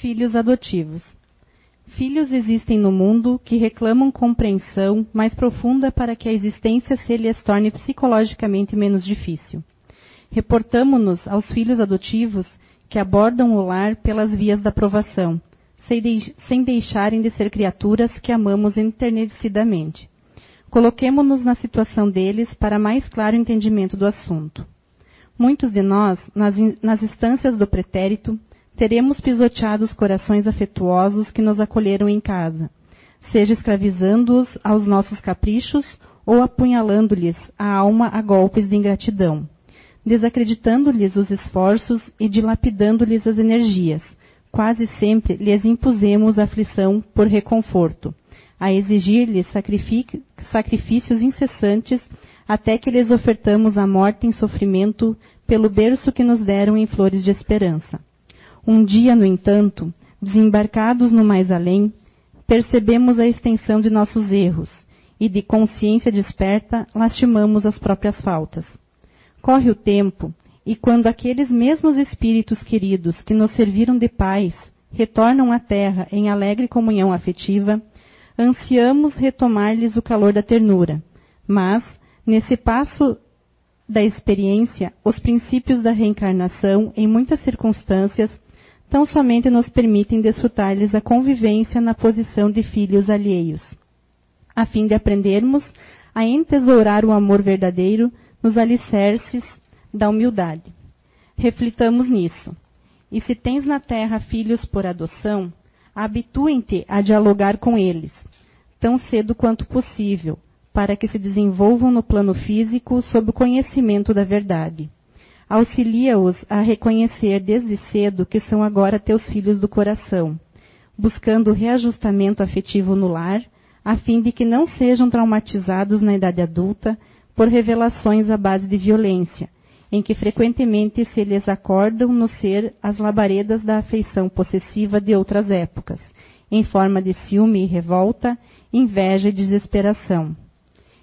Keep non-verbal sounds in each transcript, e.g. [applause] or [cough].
Filhos adotivos. Filhos existem no mundo que reclamam compreensão mais profunda para que a existência se lhes torne psicologicamente menos difícil. Reportamo-nos aos filhos adotivos que abordam o lar pelas vias da provação, sem deixarem de ser criaturas que amamos enternecidamente. Coloquemo-nos na situação deles para mais claro entendimento do assunto. Muitos de nós, nas, nas instâncias do pretérito, teremos pisoteado os corações afetuosos que nos acolheram em casa, seja escravizando-os aos nossos caprichos ou apunhalando-lhes a alma a golpes de ingratidão, desacreditando-lhes os esforços e dilapidando-lhes as energias. Quase sempre lhes impusemos aflição por reconforto, a exigir-lhes sacrifícios incessantes até que lhes ofertamos a morte em sofrimento pelo berço que nos deram em flores de esperança. Um dia, no entanto, desembarcados no mais além, percebemos a extensão de nossos erros e, de consciência desperta, lastimamos as próprias faltas. Corre o tempo, e quando aqueles mesmos espíritos queridos que nos serviram de pais retornam à Terra em alegre comunhão afetiva, ansiamos retomar-lhes o calor da ternura. Mas, nesse passo da experiência, os princípios da reencarnação, em muitas circunstâncias, tão somente nos permitem desfrutar-lhes a convivência na posição de filhos alheios, a fim de aprendermos a entesourar o amor verdadeiro nos alicerces da humildade. Reflitamos nisso. E se tens na terra filhos por adoção, habituem-te a dialogar com eles, tão cedo quanto possível, para que se desenvolvam no plano físico sob o conhecimento da verdade auxilia-os a reconhecer desde cedo que são agora teus filhos do coração, buscando reajustamento afetivo no lar, a fim de que não sejam traumatizados na idade adulta por revelações à base de violência, em que frequentemente se lhes acordam no ser as labaredas da afeição possessiva de outras épocas, em forma de ciúme e revolta, inveja e desesperação.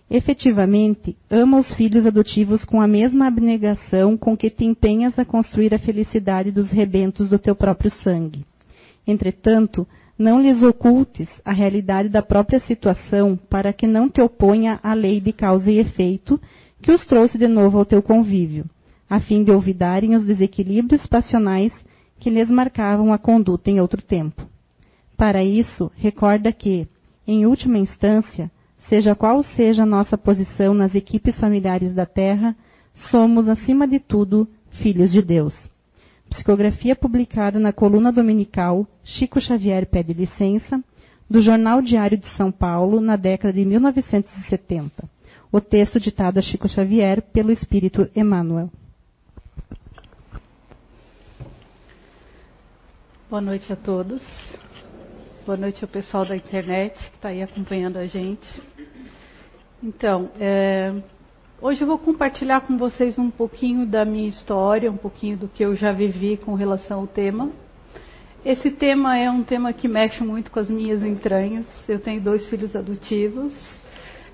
Efetivamente, ama os filhos adotivos com a mesma abnegação com que te empenhas a construir a felicidade dos rebentos do teu próprio sangue. Entretanto, não lhes ocultes a realidade da própria situação para que não te oponha à lei de causa e efeito que os trouxe de novo ao teu convívio, a fim de olvidarem os desequilíbrios passionais que lhes marcavam a conduta em outro tempo. Para isso, recorda que, em última instância, Seja qual seja a nossa posição nas equipes familiares da Terra, somos, acima de tudo, filhos de Deus. Psicografia publicada na coluna dominical Chico Xavier Pede Licença, do Jornal Diário de São Paulo, na década de 1970. O texto ditado a Chico Xavier pelo Espírito Emmanuel. Boa noite a todos. Boa noite ao pessoal da internet que está aí acompanhando a gente. Então, é, hoje eu vou compartilhar com vocês um pouquinho da minha história, um pouquinho do que eu já vivi com relação ao tema. Esse tema é um tema que mexe muito com as minhas entranhas. Eu tenho dois filhos adotivos.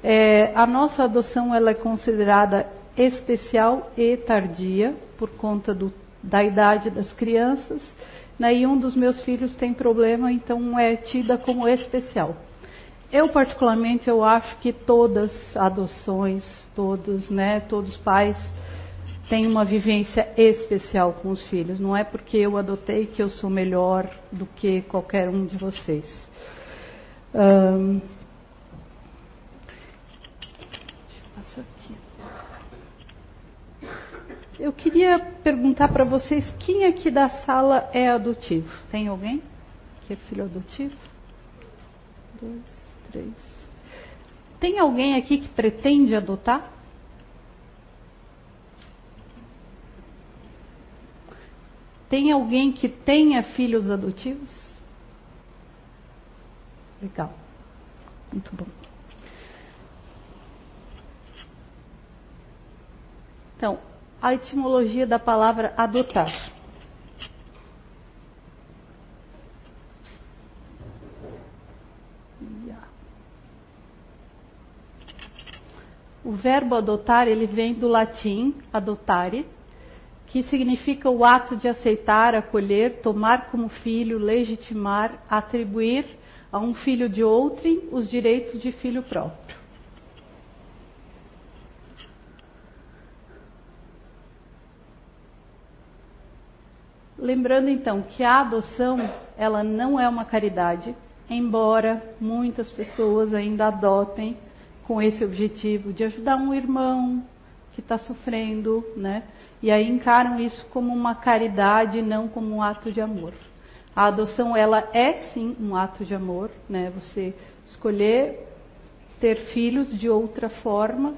É, a nossa adoção ela é considerada especial e tardia por conta do, da idade das crianças né, e um dos meus filhos tem problema, então é tida como especial. Eu particularmente eu acho que todas adoções, todos, né, todos pais têm uma vivência especial com os filhos. Não é porque eu adotei que eu sou melhor do que qualquer um de vocês. Um, Eu queria perguntar para vocês quem aqui da sala é adotivo? Tem alguém que é filho adotivo? Dois, três. Tem alguém aqui que pretende adotar? Tem alguém que tenha filhos adotivos? Legal. Muito bom. Então, a etimologia da palavra adotar. O verbo adotar ele vem do latim adotare, que significa o ato de aceitar, acolher, tomar como filho, legitimar, atribuir a um filho de outrem os direitos de filho próprio. Lembrando então que a adoção, ela não é uma caridade, embora muitas pessoas ainda adotem com esse objetivo de ajudar um irmão que está sofrendo, né? E aí encaram isso como uma caridade, não como um ato de amor. A adoção ela é sim um ato de amor, né? Você escolher ter filhos de outra forma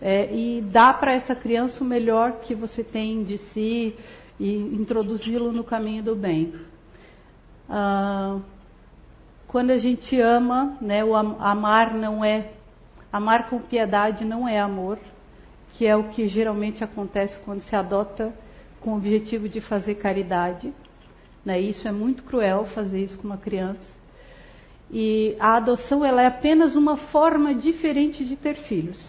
é, e dar para essa criança o melhor que você tem de si e introduzi-lo no caminho do bem. Ah, quando a gente ama, né, o amar não é amar com piedade não é amor, que é o que geralmente acontece quando se adota com o objetivo de fazer caridade. Né? Isso é muito cruel fazer isso com uma criança. E a adoção ela é apenas uma forma diferente de ter filhos.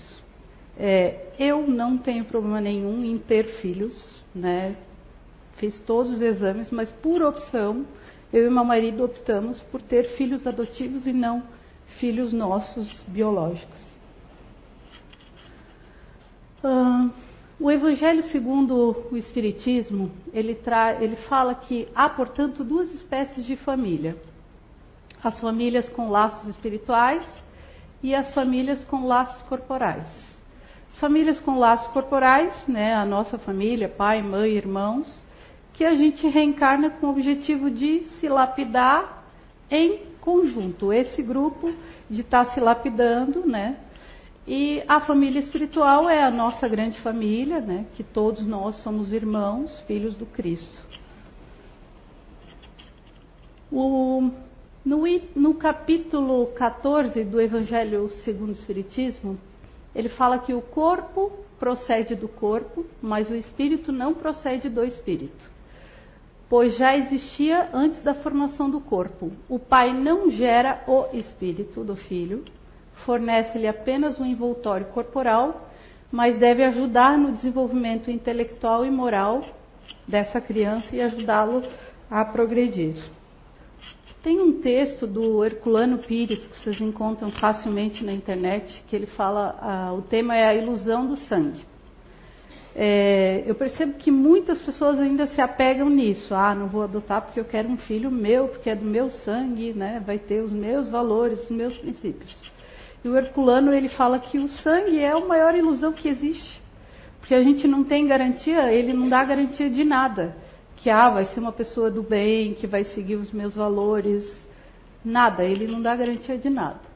É, eu não tenho problema nenhum em ter filhos, né? Fiz todos os exames, mas por opção eu e meu marido optamos por ter filhos adotivos e não filhos nossos biológicos. Uh, o Evangelho segundo o Espiritismo, ele, ele fala que há, portanto, duas espécies de família. As famílias com laços espirituais e as famílias com laços corporais. As famílias com laços corporais, né, a nossa família, pai, mãe, irmãos, que a gente reencarna com o objetivo de se lapidar em conjunto. Esse grupo de estar tá se lapidando, né? E a família espiritual é a nossa grande família, né? Que todos nós somos irmãos, filhos do Cristo. O, no, no capítulo 14 do Evangelho segundo o Espiritismo, ele fala que o corpo procede do corpo, mas o espírito não procede do espírito pois já existia antes da formação do corpo. O pai não gera o espírito do filho, fornece-lhe apenas um envoltório corporal, mas deve ajudar no desenvolvimento intelectual e moral dessa criança e ajudá-lo a progredir. Tem um texto do Herculano Pires que vocês encontram facilmente na internet, que ele fala, ah, o tema é a ilusão do sangue é, eu percebo que muitas pessoas ainda se apegam nisso. Ah, não vou adotar porque eu quero um filho meu, porque é do meu sangue, né? vai ter os meus valores, os meus princípios. E o Herculano ele fala que o sangue é a maior ilusão que existe. Porque a gente não tem garantia, ele não dá garantia de nada. Que ah, vai ser uma pessoa do bem, que vai seguir os meus valores. Nada, ele não dá garantia de nada.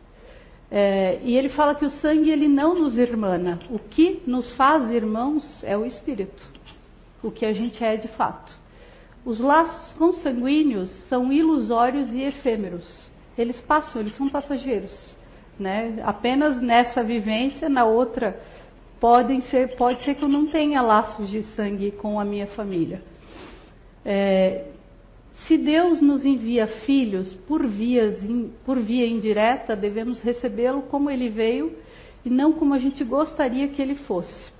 É, e ele fala que o sangue ele não nos irmana. O que nos faz irmãos é o espírito, o que a gente é de fato. Os laços consanguíneos são ilusórios e efêmeros. Eles passam, eles são passageiros. Né? Apenas nessa vivência, na outra, podem ser, pode ser que eu não tenha laços de sangue com a minha família. É, se Deus nos envia filhos por, vias, por via indireta, devemos recebê-lo como ele veio e não como a gente gostaria que ele fosse.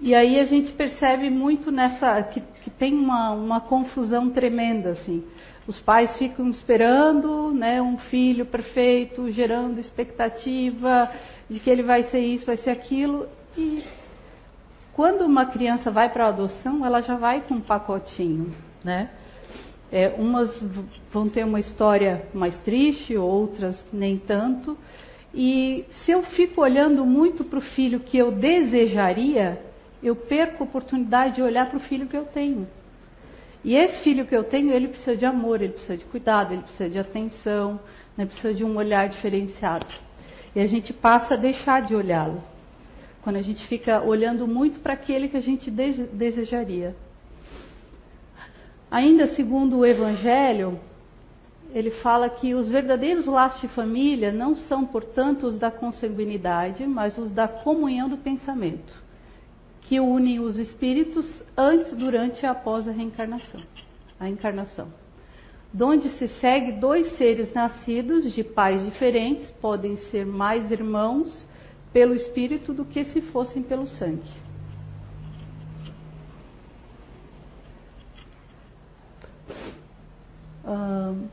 E aí a gente percebe muito nessa que, que tem uma, uma, confusão tremenda assim. Os pais ficam esperando, né, um filho perfeito, gerando expectativa de que ele vai ser isso, vai ser aquilo. E quando uma criança vai para a adoção, ela já vai com um pacotinho, né? É, umas vão ter uma história mais triste, outras nem tanto. E se eu fico olhando muito para o filho que eu desejaria, eu perco a oportunidade de olhar para o filho que eu tenho. E esse filho que eu tenho, ele precisa de amor, ele precisa de cuidado, ele precisa de atenção, né, precisa de um olhar diferenciado. E a gente passa a deixar de olhá-lo. Quando a gente fica olhando muito para aquele que a gente desejaria. Ainda segundo o Evangelho, ele fala que os verdadeiros laços de família não são, portanto, os da consanguinidade, mas os da comunhão do pensamento, que unem os espíritos antes, durante e após a reencarnação, a encarnação. Donde se segue dois seres nascidos de pais diferentes podem ser mais irmãos pelo espírito do que se fossem pelo sangue. Hum,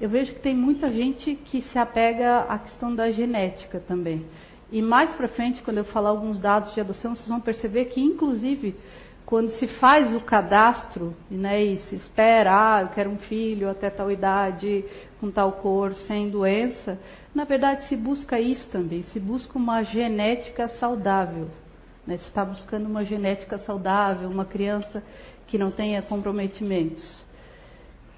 eu vejo que tem muita gente que se apega à questão da genética também. E mais para frente, quando eu falar alguns dados de adoção, vocês vão perceber que, inclusive, quando se faz o cadastro, né, e se espera, ah, eu quero um filho até tal idade, com tal cor, sem doença, na verdade se busca isso também, se busca uma genética saudável. Né, se está buscando uma genética saudável, uma criança que não tenha comprometimentos.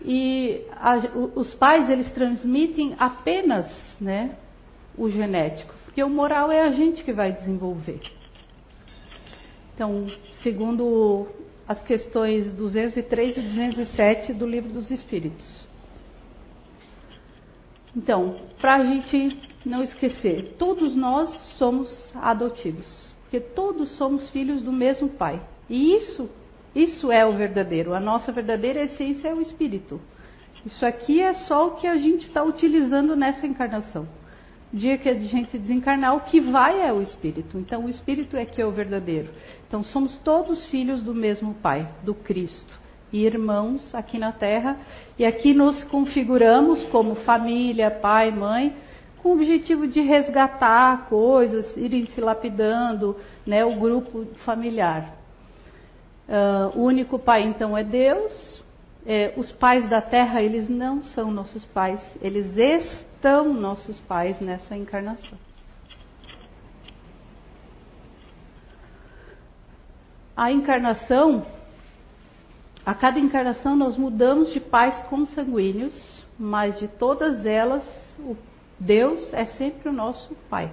E a, os pais, eles transmitem apenas né, o genético. Porque o moral é a gente que vai desenvolver. Então, segundo as questões 203 e 207 do Livro dos Espíritos. Então, para a gente não esquecer, todos nós somos adotivos, porque todos somos filhos do mesmo Pai. E isso, isso é o verdadeiro. A nossa verdadeira essência é o Espírito. Isso aqui é só o que a gente está utilizando nessa encarnação dia que a gente desencarnar, o que vai é o Espírito. Então, o Espírito é que é o verdadeiro. Então, somos todos filhos do mesmo Pai, do Cristo, e irmãos aqui na Terra. E aqui nos configuramos como família, pai, mãe, com o objetivo de resgatar coisas, irem se lapidando, né, o grupo familiar. Uh, o único Pai, então, é Deus. É, os pais da Terra, eles não são nossos pais, eles estão nossos pais nessa encarnação. A encarnação, a cada encarnação nós mudamos de pais consanguíneos, mas de todas elas, Deus é sempre o nosso pai.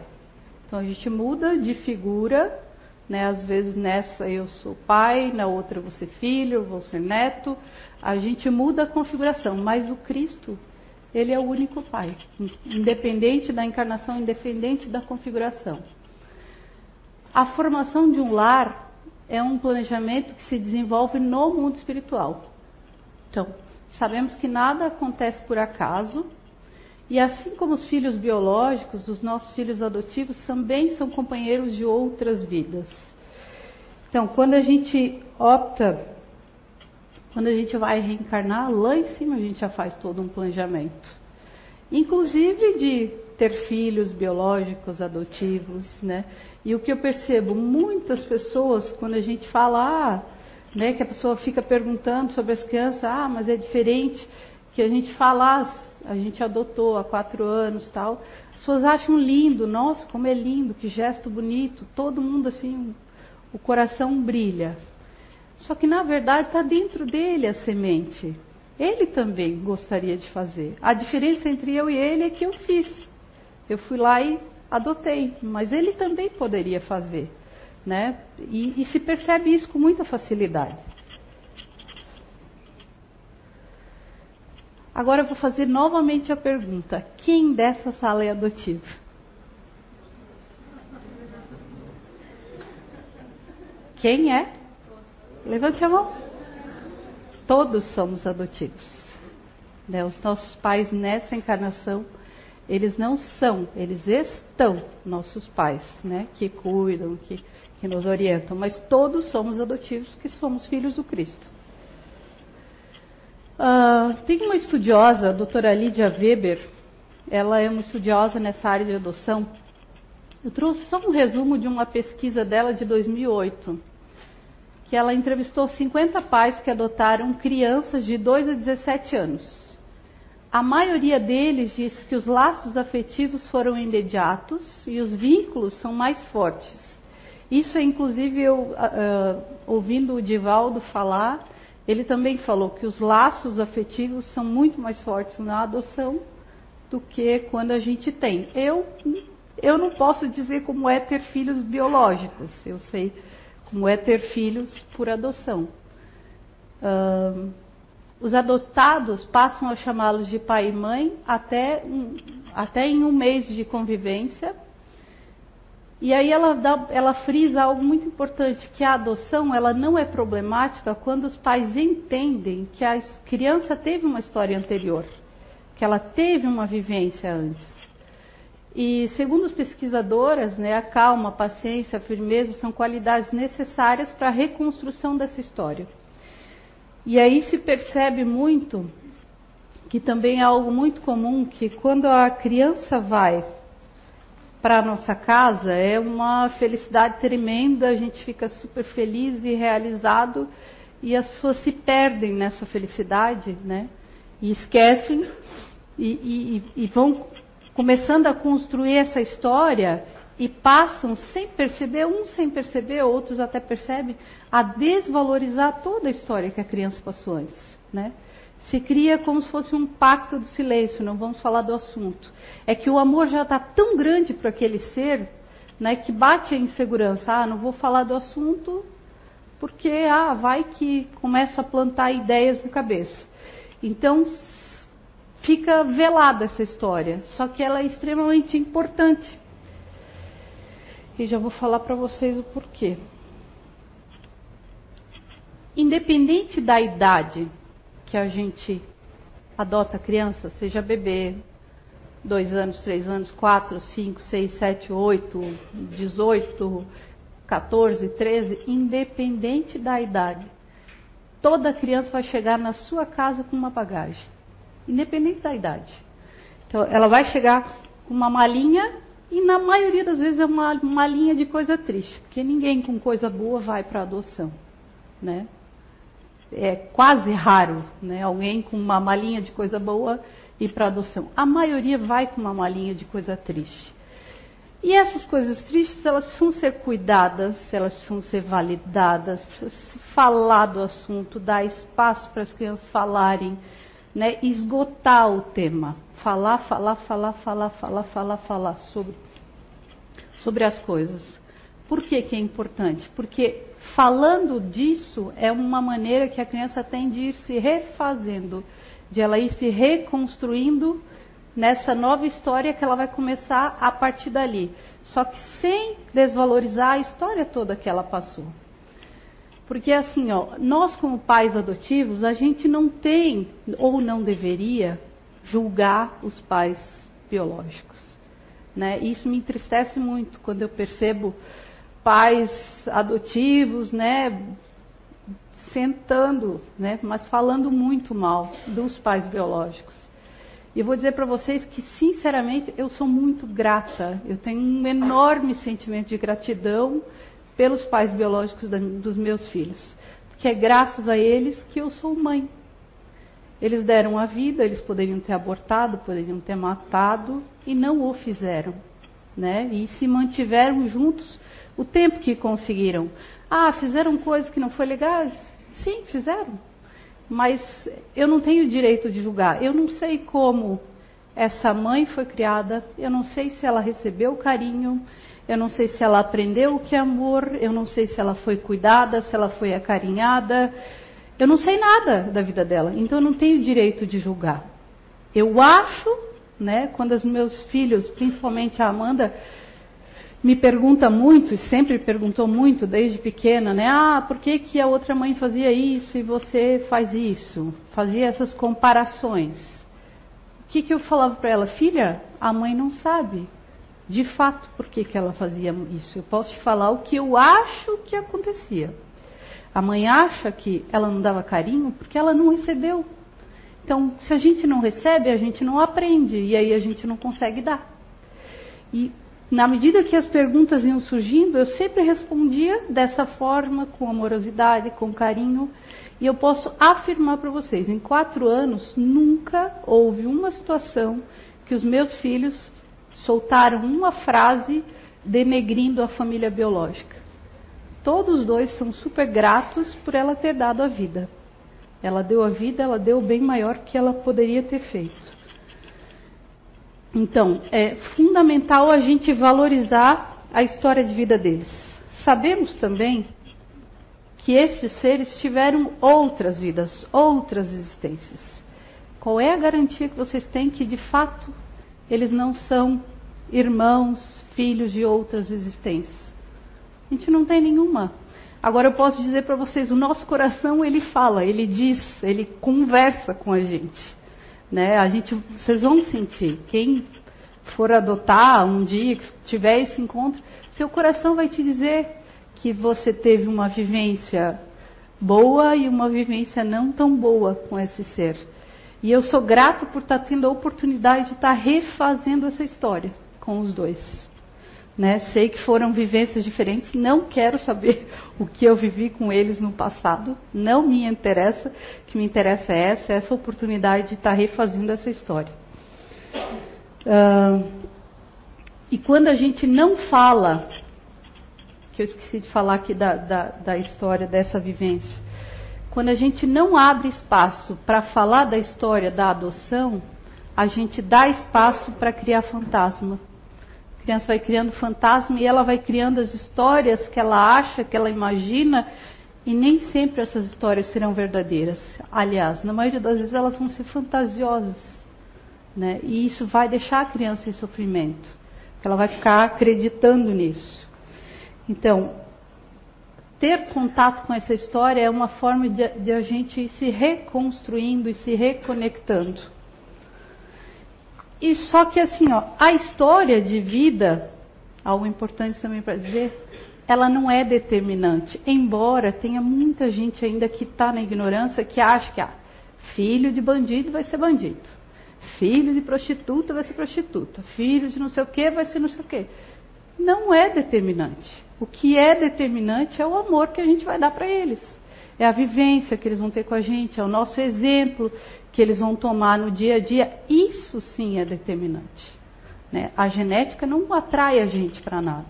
Então a gente muda de figura, né? Às vezes nessa eu sou pai, na outra eu vou ser filho, eu vou ser neto. A gente muda a configuração, mas o Cristo ele é o único Pai, independente da encarnação, independente da configuração. A formação de um lar é um planejamento que se desenvolve no mundo espiritual. Então, sabemos que nada acontece por acaso, e assim como os filhos biológicos, os nossos filhos adotivos também são companheiros de outras vidas. Então, quando a gente opta quando a gente vai reencarnar, lá em cima a gente já faz todo um planejamento. Inclusive de ter filhos biológicos, adotivos, né? E o que eu percebo, muitas pessoas, quando a gente fala, ah, né, que a pessoa fica perguntando sobre as crianças, ah, mas é diferente, que a gente fala, ah, a gente adotou há quatro anos tal. As pessoas acham lindo, nossa, como é lindo, que gesto bonito, todo mundo assim, o coração brilha. Só que na verdade está dentro dele a semente. Ele também gostaria de fazer. A diferença entre eu e ele é que eu fiz. Eu fui lá e adotei, mas ele também poderia fazer. Né? E, e se percebe isso com muita facilidade. Agora eu vou fazer novamente a pergunta: quem dessa sala é adotivo? Quem é? Levante a mão. Todos somos adotivos. Né? Os nossos pais nessa encarnação, eles não são, eles estão nossos pais, né? Que cuidam, que, que nos orientam. Mas todos somos adotivos, que somos filhos do Cristo. Uh, tem uma estudiosa, a doutora Lídia Weber, ela é uma estudiosa nessa área de adoção. Eu trouxe só um resumo de uma pesquisa dela de 2008 que ela entrevistou 50 pais que adotaram crianças de 2 a 17 anos. A maioria deles diz que os laços afetivos foram imediatos e os vínculos são mais fortes. Isso é inclusive eu uh, ouvindo o Divaldo falar, ele também falou que os laços afetivos são muito mais fortes na adoção do que quando a gente tem. Eu eu não posso dizer como é ter filhos biológicos. Eu sei como é ter filhos por adoção. Os adotados passam a chamá-los de pai e mãe até, um, até em um mês de convivência. E aí ela, dá, ela frisa algo muito importante, que a adoção ela não é problemática quando os pais entendem que a criança teve uma história anterior, que ela teve uma vivência antes. E segundo os pesquisadoras, né, a calma, a paciência, a firmeza são qualidades necessárias para a reconstrução dessa história. E aí se percebe muito que também é algo muito comum, que quando a criança vai para a nossa casa é uma felicidade tremenda, a gente fica super feliz e realizado e as pessoas se perdem nessa felicidade, né? E esquecem e, e, e vão começando a construir essa história e passam sem perceber, uns sem perceber, outros até percebem, a desvalorizar toda a história que a criança passou antes, né? Se cria como se fosse um pacto do silêncio, não vamos falar do assunto. É que o amor já está tão grande para aquele ser, né, que bate a insegurança. Ah, não vou falar do assunto porque ah, vai que começa a plantar ideias na cabeça. Então fica velada essa história, só que ela é extremamente importante. E já vou falar para vocês o porquê. Independente da idade que a gente adota a criança, seja bebê, dois anos, três anos, quatro, cinco, seis, sete, oito, dezoito, 14, 13, independente da idade, toda criança vai chegar na sua casa com uma bagagem, independente da idade. Então, ela vai chegar com uma malinha e na maioria das vezes é uma malinha de coisa triste, porque ninguém com coisa boa vai para adoção, né? É quase raro, né? Alguém com uma malinha de coisa boa ir para adoção. A maioria vai com uma malinha de coisa triste. E essas coisas tristes, elas precisam ser cuidadas, elas precisam ser validadas, precisa se falar do assunto, dar espaço para as crianças falarem, né? esgotar o tema. Falar, falar, falar, falar, falar, falar, falar sobre, sobre as coisas. Por que, que é importante? Porque falando disso é uma maneira que a criança tem de ir se refazendo, de ela ir se reconstruindo nessa nova história que ela vai começar a partir dali. Só que sem desvalorizar a história toda que ela passou. Porque assim, ó, nós como pais adotivos, a gente não tem ou não deveria julgar os pais biológicos. Né? Isso me entristece muito quando eu percebo pais adotivos, né, sentando, né, mas falando muito mal dos pais biológicos. E vou dizer para vocês que, sinceramente, eu sou muito grata. Eu tenho um enorme sentimento de gratidão pelos pais biológicos dos meus filhos. Porque é graças a eles que eu sou mãe. Eles deram a vida, eles poderiam ter abortado, poderiam ter matado e não o fizeram. Né? E se mantiveram juntos o tempo que conseguiram. Ah, fizeram coisas que não foi legais? Sim, fizeram mas eu não tenho direito de julgar. Eu não sei como essa mãe foi criada, eu não sei se ela recebeu carinho, eu não sei se ela aprendeu o que é amor, eu não sei se ela foi cuidada, se ela foi acarinhada. Eu não sei nada da vida dela, então eu não tenho direito de julgar. Eu acho, né, quando os meus filhos, principalmente a Amanda, me pergunta muito, e sempre perguntou muito desde pequena, né? Ah, por que, que a outra mãe fazia isso e você faz isso? Fazia essas comparações. O que, que eu falava para ela? Filha, a mãe não sabe de fato por que, que ela fazia isso. Eu posso te falar o que eu acho que acontecia. A mãe acha que ela não dava carinho porque ela não recebeu. Então, se a gente não recebe, a gente não aprende e aí a gente não consegue dar. E na medida que as perguntas iam surgindo, eu sempre respondia dessa forma, com amorosidade, com carinho. E eu posso afirmar para vocês: em quatro anos, nunca houve uma situação que os meus filhos soltaram uma frase denegrindo a família biológica. Todos dois são super gratos por ela ter dado a vida. Ela deu a vida, ela deu bem maior que ela poderia ter feito. Então, é fundamental a gente valorizar a história de vida deles. Sabemos também que esses seres tiveram outras vidas, outras existências. Qual é a garantia que vocês têm que, de fato, eles não são irmãos, filhos de outras existências? A gente não tem nenhuma. Agora eu posso dizer para vocês, o nosso coração ele fala, ele diz, ele conversa com a gente. Né? A gente, vocês vão sentir. Quem for adotar um dia, que tiver esse encontro, seu coração vai te dizer que você teve uma vivência boa e uma vivência não tão boa com esse ser. E eu sou grata por estar tendo a oportunidade de estar refazendo essa história com os dois. Né? Sei que foram vivências diferentes, não quero saber [laughs] o que eu vivi com eles no passado, não me interessa, o que me interessa é essa, essa oportunidade de estar refazendo essa história. Uh, e quando a gente não fala, que eu esqueci de falar aqui da, da, da história dessa vivência, quando a gente não abre espaço para falar da história da adoção, a gente dá espaço para criar fantasma criança vai criando fantasma e ela vai criando as histórias que ela acha, que ela imagina, e nem sempre essas histórias serão verdadeiras. Aliás, na maioria das vezes elas vão ser fantasiosas. Né? E isso vai deixar a criança em sofrimento. Ela vai ficar acreditando nisso. Então, ter contato com essa história é uma forma de, de a gente ir se reconstruindo e se reconectando. E só que assim, ó, a história de vida, algo importante também para dizer, ela não é determinante. Embora tenha muita gente ainda que está na ignorância que acha que ah, filho de bandido vai ser bandido, filho de prostituta vai ser prostituta, filho de não sei o que vai ser não sei o que. Não é determinante. O que é determinante é o amor que a gente vai dar para eles. É a vivência que eles vão ter com a gente, é o nosso exemplo que eles vão tomar no dia a dia, isso sim é determinante. Né? A genética não atrai a gente para nada.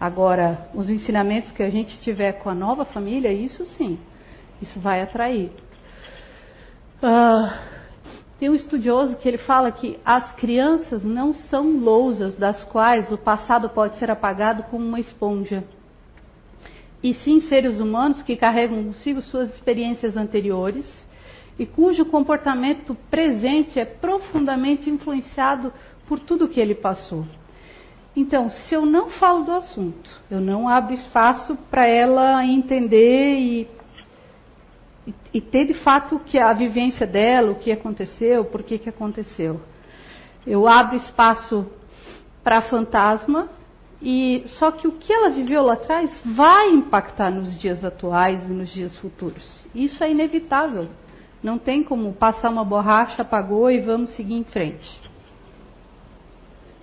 Agora, os ensinamentos que a gente tiver com a nova família, isso sim, isso vai atrair. Uh, tem um estudioso que ele fala que as crianças não são lousas das quais o passado pode ser apagado como uma esponja. E sim seres humanos que carregam consigo suas experiências anteriores e cujo comportamento presente é profundamente influenciado por tudo que ele passou. Então, se eu não falo do assunto, eu não abro espaço para ela entender e, e, e, ter de fato que a vivência dela, o que aconteceu, por que, que aconteceu. Eu abro espaço para fantasma e só que o que ela viveu lá atrás vai impactar nos dias atuais e nos dias futuros. Isso é inevitável. Não tem como passar uma borracha, apagou e vamos seguir em frente.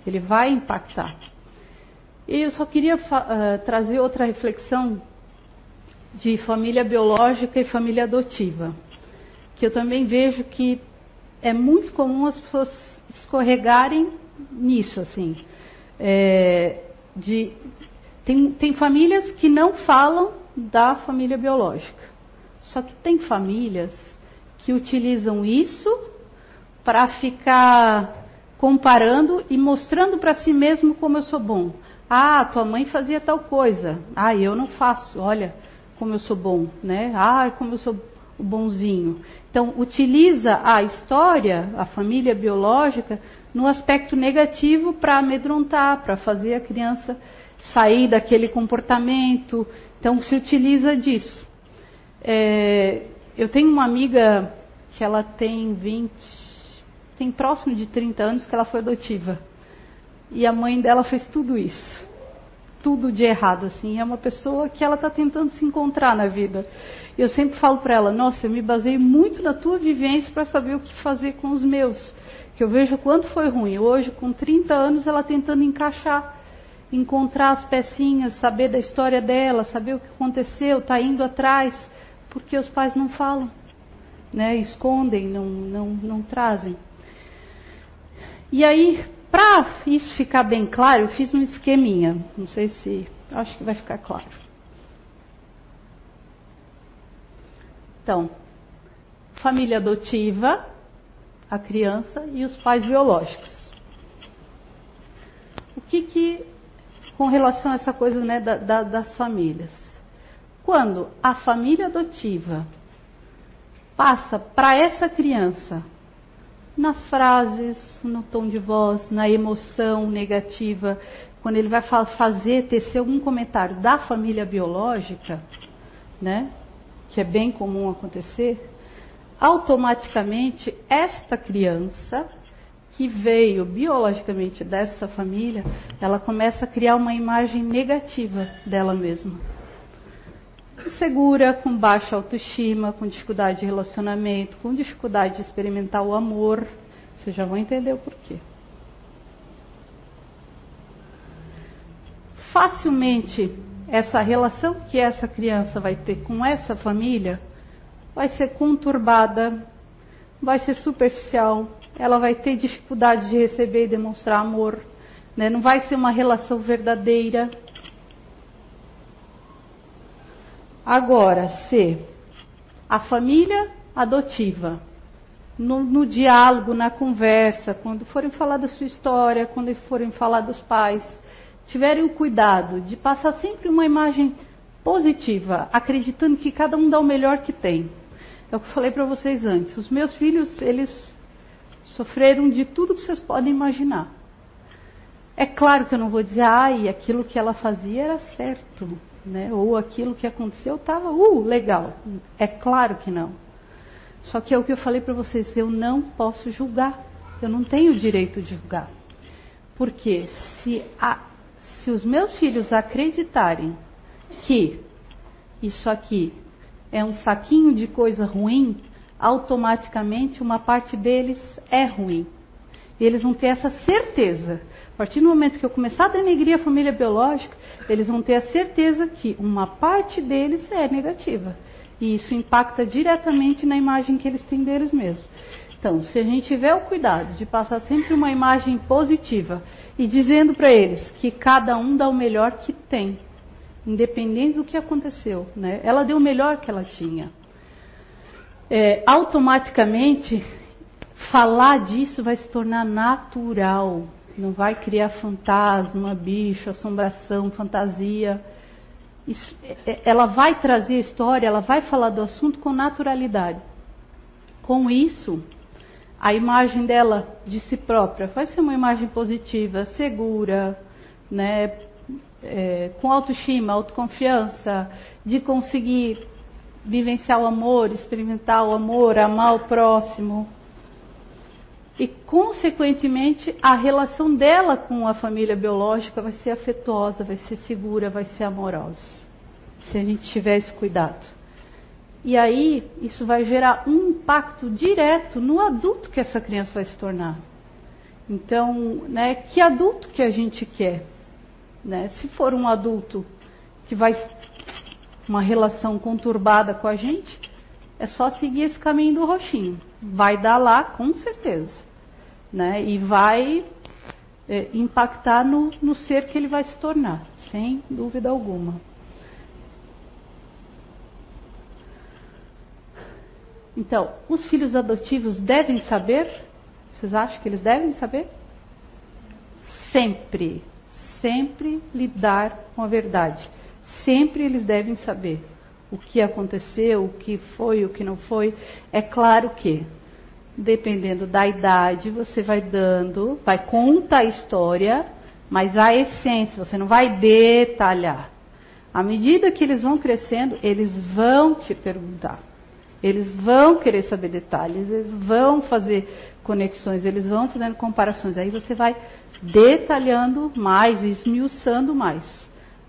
Ele vai impactar. E eu só queria uh, trazer outra reflexão de família biológica e família adotiva, que eu também vejo que é muito comum as pessoas escorregarem nisso, assim. É, de, tem, tem famílias que não falam da família biológica. Só que tem famílias que utilizam isso para ficar comparando e mostrando para si mesmo como eu sou bom. Ah, tua mãe fazia tal coisa. Ah, eu não faço. Olha como eu sou bom, né? Ah, como eu sou bonzinho. Então, utiliza a história, a família biológica, no aspecto negativo para amedrontar, para fazer a criança sair daquele comportamento. Então, se utiliza disso. É, eu tenho uma amiga que ela tem 20, tem próximo de 30 anos que ela foi adotiva. E a mãe dela fez tudo isso. Tudo de errado, assim. É uma pessoa que ela está tentando se encontrar na vida. Eu sempre falo para ela: Nossa, eu me baseei muito na tua vivência para saber o que fazer com os meus. Que eu vejo quanto foi ruim. Hoje, com 30 anos, ela tentando encaixar, encontrar as pecinhas, saber da história dela, saber o que aconteceu, está indo atrás porque os pais não falam, né? escondem, não, não, não trazem. E aí, para isso ficar bem claro, eu fiz um esqueminha. Não sei se. Acho que vai ficar claro. Então, família adotiva, a criança e os pais biológicos. O que que, com relação a essa coisa né, da, da, das famílias? Quando a família adotiva passa para essa criança, nas frases, no tom de voz, na emoção negativa, quando ele vai fazer, tecer algum comentário da família biológica, né, que é bem comum acontecer, automaticamente esta criança que veio biologicamente dessa família, ela começa a criar uma imagem negativa dela mesma insegura, com baixa autoestima, com dificuldade de relacionamento, com dificuldade de experimentar o amor. Vocês já vão entender o porquê. Facilmente, essa relação que essa criança vai ter com essa família vai ser conturbada, vai ser superficial, ela vai ter dificuldade de receber e demonstrar amor, né? não vai ser uma relação verdadeira. Agora, se a família adotiva, no, no, diálogo, na conversa, quando forem falar da sua história, quando forem falar dos pais, tiverem o cuidado de passar sempre uma imagem positiva, acreditando que cada um dá o melhor que tem. É o que eu falei para vocês antes. Os meus filhos, eles sofreram de tudo que vocês podem imaginar. É claro que eu não vou dizer, ai, aquilo que ela fazia era certo, né? Ou aquilo que aconteceu estava, uh, legal. É claro que não. Só que é o que eu falei para vocês, eu não posso julgar. Eu não tenho o direito de julgar. Porque se, a, se os meus filhos acreditarem que isso aqui é um saquinho de coisa ruim, automaticamente uma parte deles é ruim. E eles vão ter essa certeza. Partir do momento que eu começar a denegrir a família biológica, eles vão ter a certeza que uma parte deles é negativa. E isso impacta diretamente na imagem que eles têm deles mesmos. Então, se a gente tiver o cuidado de passar sempre uma imagem positiva e dizendo para eles que cada um dá o melhor que tem, independente do que aconteceu. Né? Ela deu o melhor que ela tinha. É, automaticamente, falar disso vai se tornar natural. Não vai criar fantasma, bicho, assombração, fantasia. Isso, é, é, ela vai trazer a história, ela vai falar do assunto com naturalidade. Com isso, a imagem dela de si própria vai ser uma imagem positiva, segura, né, é, com autoestima, autoconfiança, de conseguir vivenciar o amor, experimentar o amor, amar o próximo. E, consequentemente, a relação dela com a família biológica vai ser afetuosa, vai ser segura, vai ser amorosa. Se a gente tiver esse cuidado. E aí, isso vai gerar um impacto direto no adulto que essa criança vai se tornar. Então, né, que adulto que a gente quer? Né? Se for um adulto que vai uma relação conturbada com a gente, é só seguir esse caminho do roxinho. Vai dar lá, com certeza. Né? E vai é, impactar no, no ser que ele vai se tornar, sem dúvida alguma. Então, os filhos adotivos devem saber? Vocês acham que eles devem saber? Sempre sempre lidar com a verdade. Sempre eles devem saber o que aconteceu, o que foi, o que não foi. É claro que, dependendo da idade, você vai dando, vai contar a história, mas a essência, você não vai detalhar. À medida que eles vão crescendo, eles vão te perguntar. Eles vão querer saber detalhes, eles vão fazer conexões, eles vão fazendo comparações. Aí você vai detalhando mais, esmiuçando mais.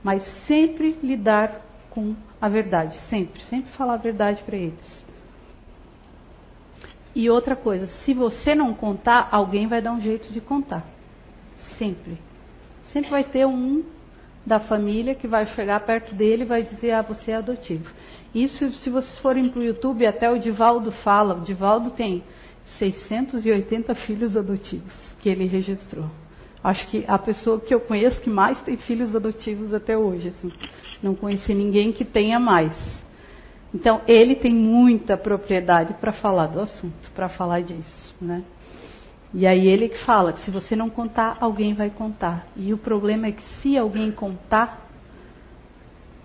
Mas sempre lidar com a verdade, sempre, sempre falar a verdade para eles. E outra coisa, se você não contar, alguém vai dar um jeito de contar. Sempre. Sempre vai ter um da família que vai chegar perto dele e vai dizer: Ah, você é adotivo. Isso, se vocês forem para o YouTube, até o Divaldo fala. O Divaldo tem 680 filhos adotivos que ele registrou. Acho que a pessoa que eu conheço que mais tem filhos adotivos até hoje. Assim. Não conheci ninguém que tenha mais. Então, ele tem muita propriedade para falar do assunto, para falar disso. Né? E aí ele que fala que se você não contar, alguém vai contar. E o problema é que se alguém contar,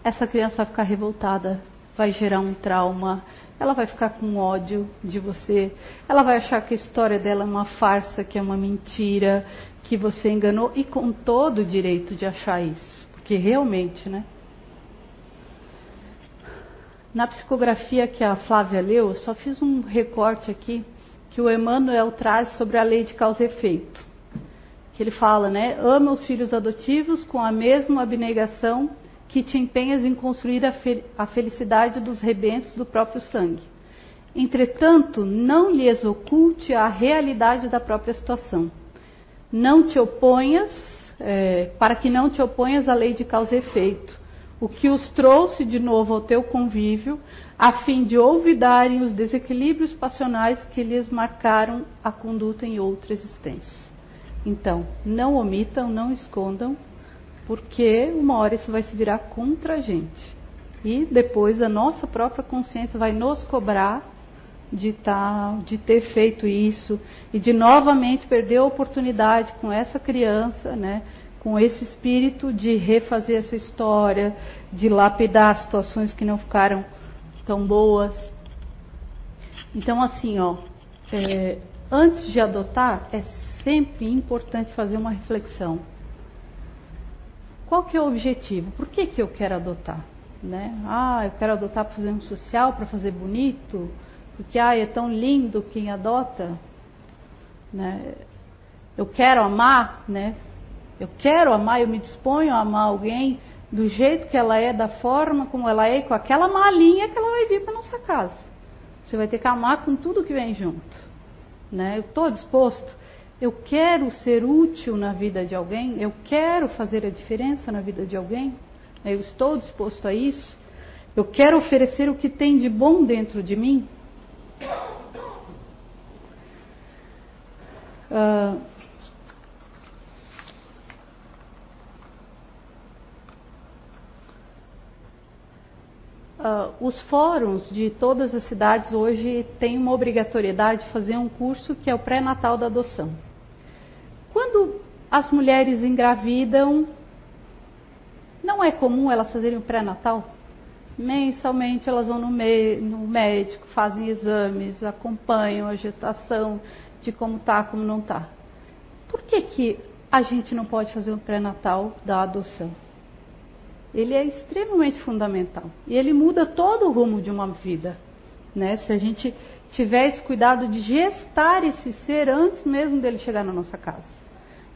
essa criança vai ficar revoltada, vai gerar um trauma, ela vai ficar com ódio de você, ela vai achar que a história dela é uma farsa, que é uma mentira, que você enganou, e com todo o direito de achar isso, porque realmente, né? Na psicografia que a Flávia leu, eu só fiz um recorte aqui que o Emmanuel traz sobre a lei de causa e efeito. Que ele fala, né? Ama os filhos adotivos com a mesma abnegação que te empenhas em construir a, a felicidade dos rebentos do próprio sangue. Entretanto, não lhes oculte a realidade da própria situação. Não te oponhas, é, para que não te oponhas à lei de causa e efeito, o que os trouxe de novo ao teu convívio, a fim de olvidarem os desequilíbrios passionais que lhes marcaram a conduta em outra existência. Então, não omitam, não escondam, porque uma hora isso vai se virar contra a gente. E depois a nossa própria consciência vai nos cobrar de, tá, de ter feito isso e de novamente perder a oportunidade com essa criança, né, com esse espírito de refazer essa história, de lapidar situações que não ficaram tão boas. Então, assim, ó, é, antes de adotar, é sempre importante fazer uma reflexão. Qual que é o objetivo? Por que, que eu quero adotar? Né? Ah, eu quero adotar para fazer um social, para fazer bonito, porque ah, é tão lindo quem adota. Né? Eu quero amar, né? Eu quero amar, eu me disponho a amar alguém do jeito que ela é, da forma como ela é, com aquela malinha que ela vai vir para nossa casa. Você vai ter que amar com tudo que vem junto. Né? Eu estou disposto. Eu quero ser útil na vida de alguém, eu quero fazer a diferença na vida de alguém, eu estou disposto a isso, eu quero oferecer o que tem de bom dentro de mim. Uh, Uh, os fóruns de todas as cidades hoje têm uma obrigatoriedade de fazer um curso que é o pré-natal da adoção. Quando as mulheres engravidam, não é comum elas fazerem o pré-natal? Mensalmente elas vão no, me no, médico, fazem exames, acompanham a gestação de como está, como não está. Por que, que a gente não pode fazer o pré-natal da adoção? Ele é extremamente fundamental e ele muda todo o rumo de uma vida. Né? Se a gente tiver esse cuidado de gestar esse ser antes mesmo dele chegar na nossa casa.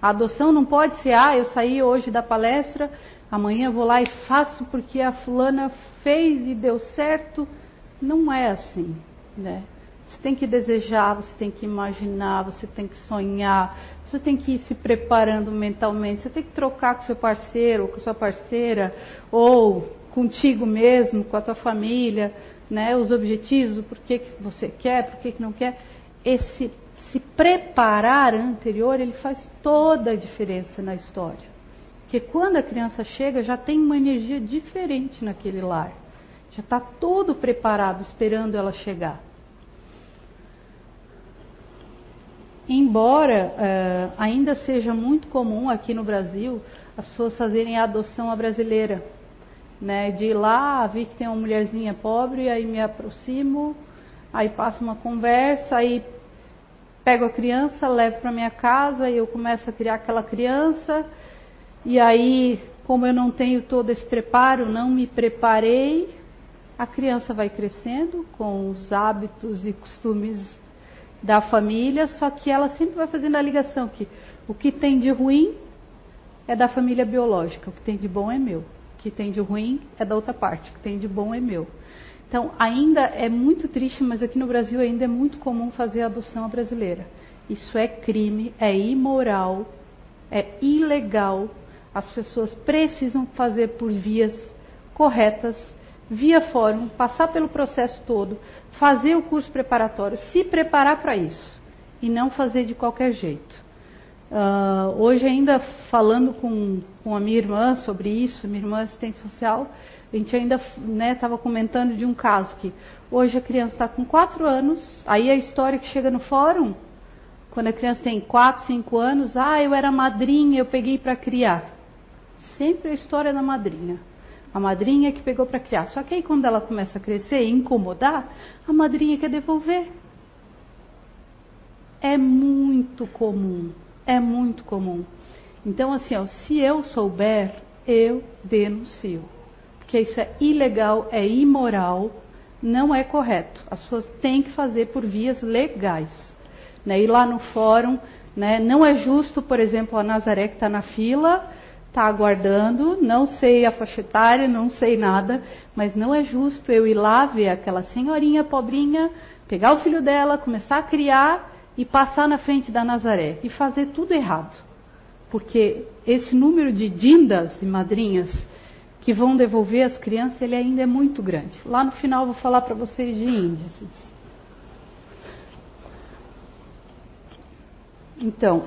A adoção não pode ser, ah, eu saí hoje da palestra, amanhã vou lá e faço porque a fulana fez e deu certo. Não é assim, né? Você tem que desejar, você tem que imaginar, você tem que sonhar, você tem que ir se preparando mentalmente, você tem que trocar com seu parceiro, com sua parceira, ou contigo mesmo, com a tua família, né? Os objetivos, o porquê que você quer, porquê que não quer. Esse se preparar anterior, ele faz toda a diferença na história. Porque quando a criança chega, já tem uma energia diferente naquele lar. Já está todo preparado, esperando ela chegar. Embora uh, ainda seja muito comum aqui no Brasil as pessoas fazerem a adoção à brasileira, né? De ir lá, vi que tem uma mulherzinha pobre, aí me aproximo, aí passo uma conversa, aí pego a criança, levo para minha casa e eu começo a criar aquela criança. E aí, como eu não tenho todo esse preparo, não me preparei, a criança vai crescendo com os hábitos e costumes da família, só que ela sempre vai fazendo a ligação que o que tem de ruim é da família biológica, o que tem de bom é meu, o que tem de ruim é da outra parte, o que tem de bom é meu. Então, ainda é muito triste, mas aqui no Brasil ainda é muito comum fazer a adoção brasileira. Isso é crime, é imoral, é ilegal. As pessoas precisam fazer por vias corretas, via fórum, passar pelo processo todo, fazer o curso preparatório, se preparar para isso e não fazer de qualquer jeito. Uh, hoje, ainda falando com, com a minha irmã sobre isso, minha irmã assistente social, a gente ainda estava né, comentando de um caso que hoje a criança está com 4 anos, aí a história que chega no fórum, quando a criança tem 4, 5 anos, ah, eu era madrinha, eu peguei para criar. Sempre a história da madrinha. A madrinha que pegou para criar. Só que aí quando ela começa a crescer e incomodar, a madrinha quer devolver. É muito comum, é muito comum. Então, assim, ó, se eu souber, eu denuncio que isso é ilegal, é imoral, não é correto. As pessoas têm que fazer por vias legais. Né? Ir lá no fórum, né? não é justo, por exemplo, a Nazaré que está na fila, está aguardando, não sei a faixa etária, não sei nada, mas não é justo eu ir lá ver aquela senhorinha pobrinha, pegar o filho dela, começar a criar e passar na frente da Nazaré e fazer tudo errado. Porque esse número de dindas e madrinhas que vão devolver as crianças, ele ainda é muito grande. Lá no final vou falar para vocês de índices. Então,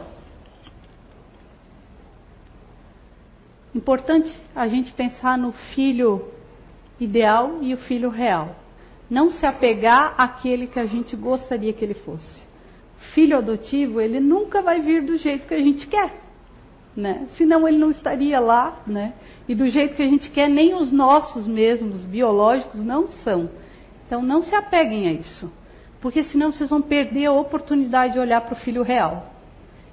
importante a gente pensar no filho ideal e o filho real. Não se apegar àquele que a gente gostaria que ele fosse. Filho adotivo, ele nunca vai vir do jeito que a gente quer. Né? Senão ele não estaria lá, né? E do jeito que a gente quer, nem os nossos mesmos, biológicos, não são. Então não se apeguem a isso. Porque senão vocês vão perder a oportunidade de olhar para o filho real.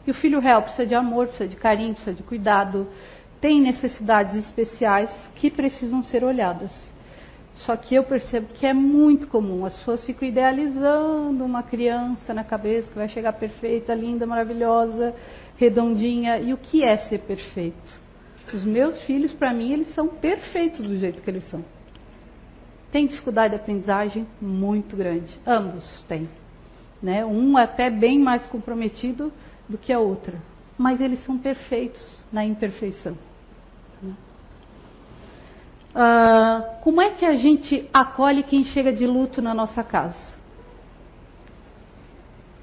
E o filho real precisa de amor, precisa de carinho, precisa de cuidado, tem necessidades especiais que precisam ser olhadas. Só que eu percebo que é muito comum, as pessoas ficam idealizando uma criança na cabeça que vai chegar perfeita, linda, maravilhosa, redondinha. E o que é ser perfeito? Os meus filhos, para mim, eles são perfeitos do jeito que eles são. Tem dificuldade de aprendizagem muito grande, ambos têm. Né? Um até bem mais comprometido do que a outra, mas eles são perfeitos na imperfeição. Uh, como é que a gente acolhe quem chega de luto na nossa casa?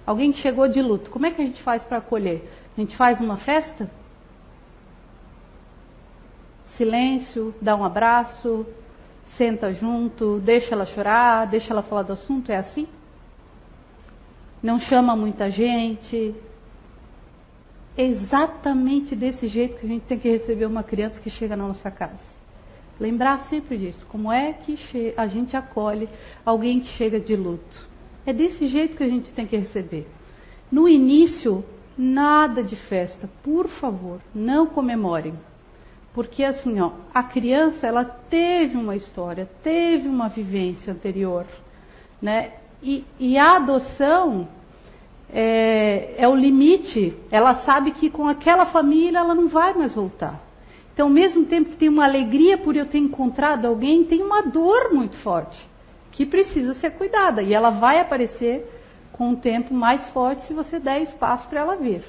Alguém que chegou de luto, como é que a gente faz para acolher? A gente faz uma festa? Silêncio, dá um abraço, senta junto, deixa ela chorar, deixa ela falar do assunto, é assim? Não chama muita gente, exatamente desse jeito que a gente tem que receber uma criança que chega na nossa casa. Lembrar sempre disso. Como é que a gente acolhe alguém que chega de luto? É desse jeito que a gente tem que receber. No início, nada de festa. Por favor, não comemorem. Porque assim, ó, a criança ela teve uma história, teve uma vivência anterior, né? E, e a adoção é, é o limite. Ela sabe que com aquela família ela não vai mais voltar. Então, ao mesmo tempo que tem uma alegria por eu ter encontrado alguém, tem uma dor muito forte que precisa ser cuidada. E ela vai aparecer com um tempo mais forte se você der espaço para ela vir.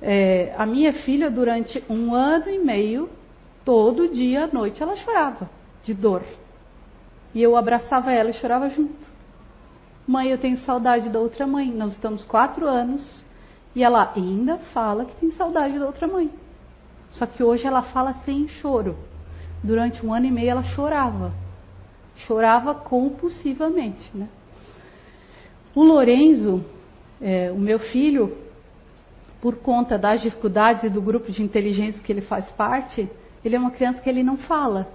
É, a minha filha, durante um ano e meio, todo dia à noite, ela chorava de dor. E eu abraçava ela e chorava junto. Mãe, eu tenho saudade da outra mãe. Nós estamos quatro anos e ela ainda fala que tem saudade da outra mãe. Só que hoje ela fala sem choro. Durante um ano e meio ela chorava. Chorava compulsivamente. Né? O Lorenzo, é, o meu filho, por conta das dificuldades do grupo de inteligência que ele faz parte, ele é uma criança que ele não fala.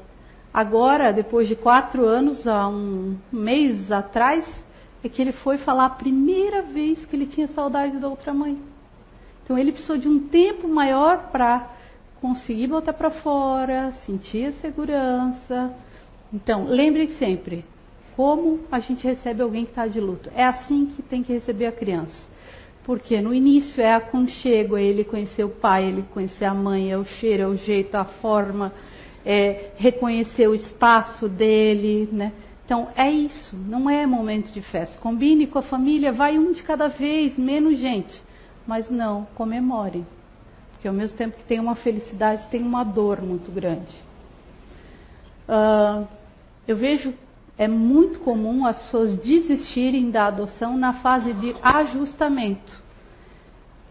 Agora, depois de quatro anos, há um mês atrás, é que ele foi falar a primeira vez que ele tinha saudade da outra mãe. Então ele precisou de um tempo maior para conseguir botar para fora, sentir a segurança. Então, lembre sempre, como a gente recebe alguém que está de luto. É assim que tem que receber a criança. Porque no início é aconchego, é ele conhecer o pai, ele conhecer a mãe, é o cheiro, é o jeito, a forma, é reconhecer o espaço dele, né? Então, é isso, não é momento de festa. Combine com a família, vai um de cada vez, menos gente. Mas não, comemore. Porque ao mesmo tempo que tem uma felicidade, tem uma dor muito grande. Uh, eu vejo, é muito comum as pessoas desistirem da adoção na fase de ajustamento.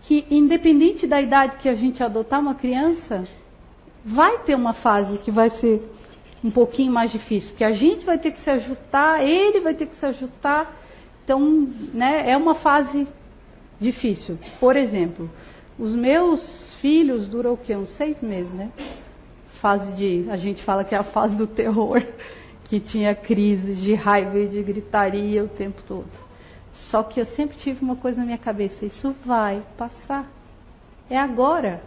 Que independente da idade que a gente adotar uma criança, vai ter uma fase que vai ser um pouquinho mais difícil, porque a gente vai ter que se ajustar, ele vai ter que se ajustar. Então, né, é uma fase difícil. Por exemplo, os meus filhos duram o quê? Uns seis meses, né? Fase de, a gente fala que é a fase do terror, [laughs] que tinha crises de raiva e de gritaria o tempo todo. Só que eu sempre tive uma coisa na minha cabeça: isso vai passar. É agora.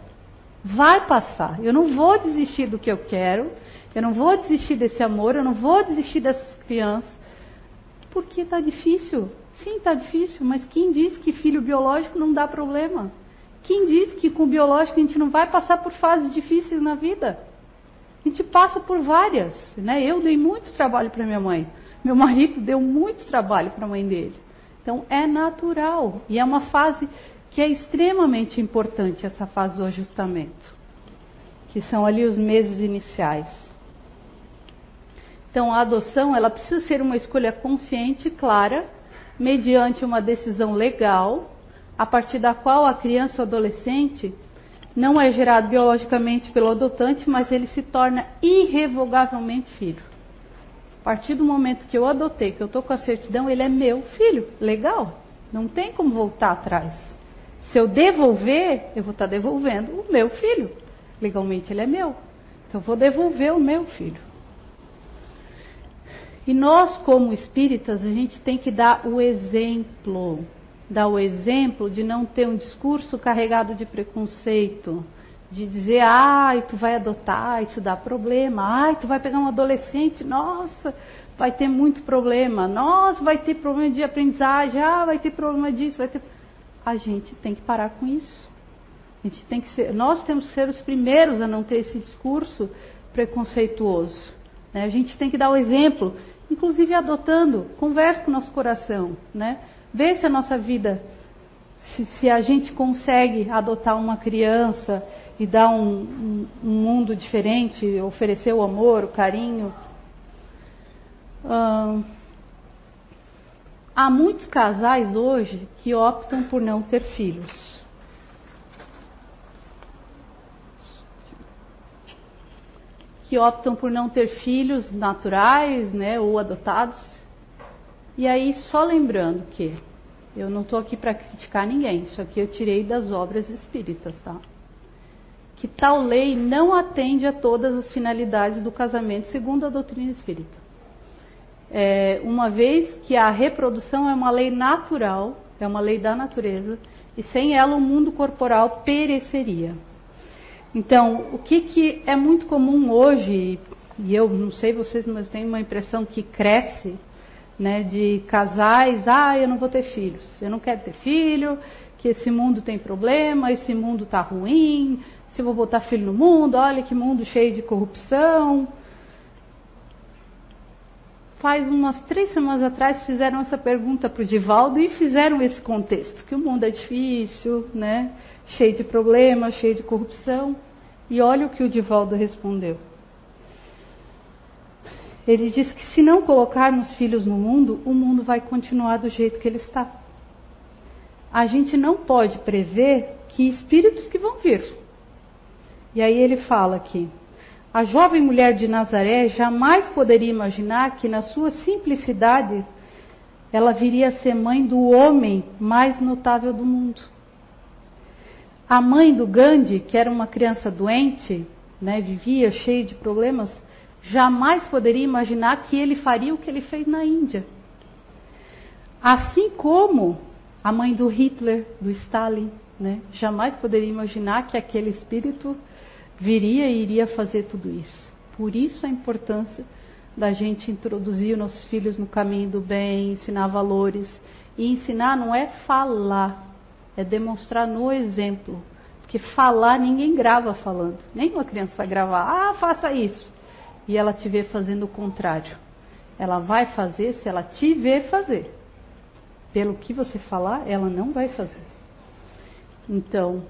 Vai passar. Eu não vou desistir do que eu quero. Eu não vou desistir desse amor, eu não vou desistir dessas crianças. Porque está difícil. Sim, está difícil, mas quem diz que filho biológico não dá problema? Quem diz que com o biológico a gente não vai passar por fases difíceis na vida? A gente passa por várias, né? Eu dei muito trabalho para minha mãe. Meu marido deu muito trabalho para a mãe dele. Então é natural e é uma fase que é extremamente importante essa fase do ajustamento, que são ali os meses iniciais. Então a adoção ela precisa ser uma escolha consciente e clara, mediante uma decisão legal, a partir da qual a criança ou adolescente não é gerado biologicamente pelo adotante, mas ele se torna irrevogavelmente filho. A partir do momento que eu adotei, que eu estou com a certidão, ele é meu filho. Legal. Não tem como voltar atrás. Se eu devolver, eu vou estar tá devolvendo o meu filho. Legalmente ele é meu. Então eu vou devolver o meu filho. E nós, como espíritas, a gente tem que dar o exemplo. Dar o exemplo de não ter um discurso carregado de preconceito de dizer, ai, tu vai adotar, isso dá problema, ai, tu vai pegar um adolescente, nossa, vai ter muito problema, nossa, vai ter problema de aprendizagem, ah, vai ter problema disso, vai ter. A gente tem que parar com isso. A gente tem que ser, nós temos que ser os primeiros a não ter esse discurso preconceituoso. Né? A gente tem que dar o exemplo, inclusive adotando, converse com o nosso coração, né? Vê se a nossa vida, se, se a gente consegue adotar uma criança e dar um, um, um mundo diferente, oferecer o amor, o carinho. há muitos casais hoje que optam por não ter filhos. Que optam por não ter filhos naturais, né, ou adotados. E aí, só lembrando que eu não estou aqui para criticar ninguém, isso aqui eu tirei das obras espíritas, tá? que tal lei não atende a todas as finalidades do casamento, segundo a doutrina espírita. É, uma vez que a reprodução é uma lei natural, é uma lei da natureza, e sem ela o mundo corporal pereceria. Então, o que, que é muito comum hoje, e eu não sei vocês, mas tenho uma impressão que cresce, né, de casais, ah, eu não vou ter filhos, eu não quero ter filho, que esse mundo tem problema, esse mundo está ruim, se vou botar filho no mundo, olha que mundo cheio de corrupção. Faz umas três semanas atrás fizeram essa pergunta para o Divaldo e fizeram esse contexto, que o mundo é difícil, né? cheio de problemas, cheio de corrupção. E olha o que o Divaldo respondeu. Ele diz que se não colocarmos filhos no mundo, o mundo vai continuar do jeito que ele está. A gente não pode prever que espíritos que vão vir, e aí ele fala aqui: a jovem mulher de Nazaré jamais poderia imaginar que, na sua simplicidade, ela viria a ser mãe do homem mais notável do mundo. A mãe do Gandhi, que era uma criança doente, né, vivia cheia de problemas, jamais poderia imaginar que ele faria o que ele fez na Índia. Assim como a mãe do Hitler, do Stalin, né, jamais poderia imaginar que aquele espírito viria e iria fazer tudo isso. Por isso a importância da gente introduzir os nossos filhos no caminho do bem, ensinar valores. E ensinar não é falar, é demonstrar no exemplo. Porque falar ninguém grava falando. Nenhuma criança vai gravar, ah, faça isso. E ela te vê fazendo o contrário. Ela vai fazer se ela te ver fazer. Pelo que você falar, ela não vai fazer. Então,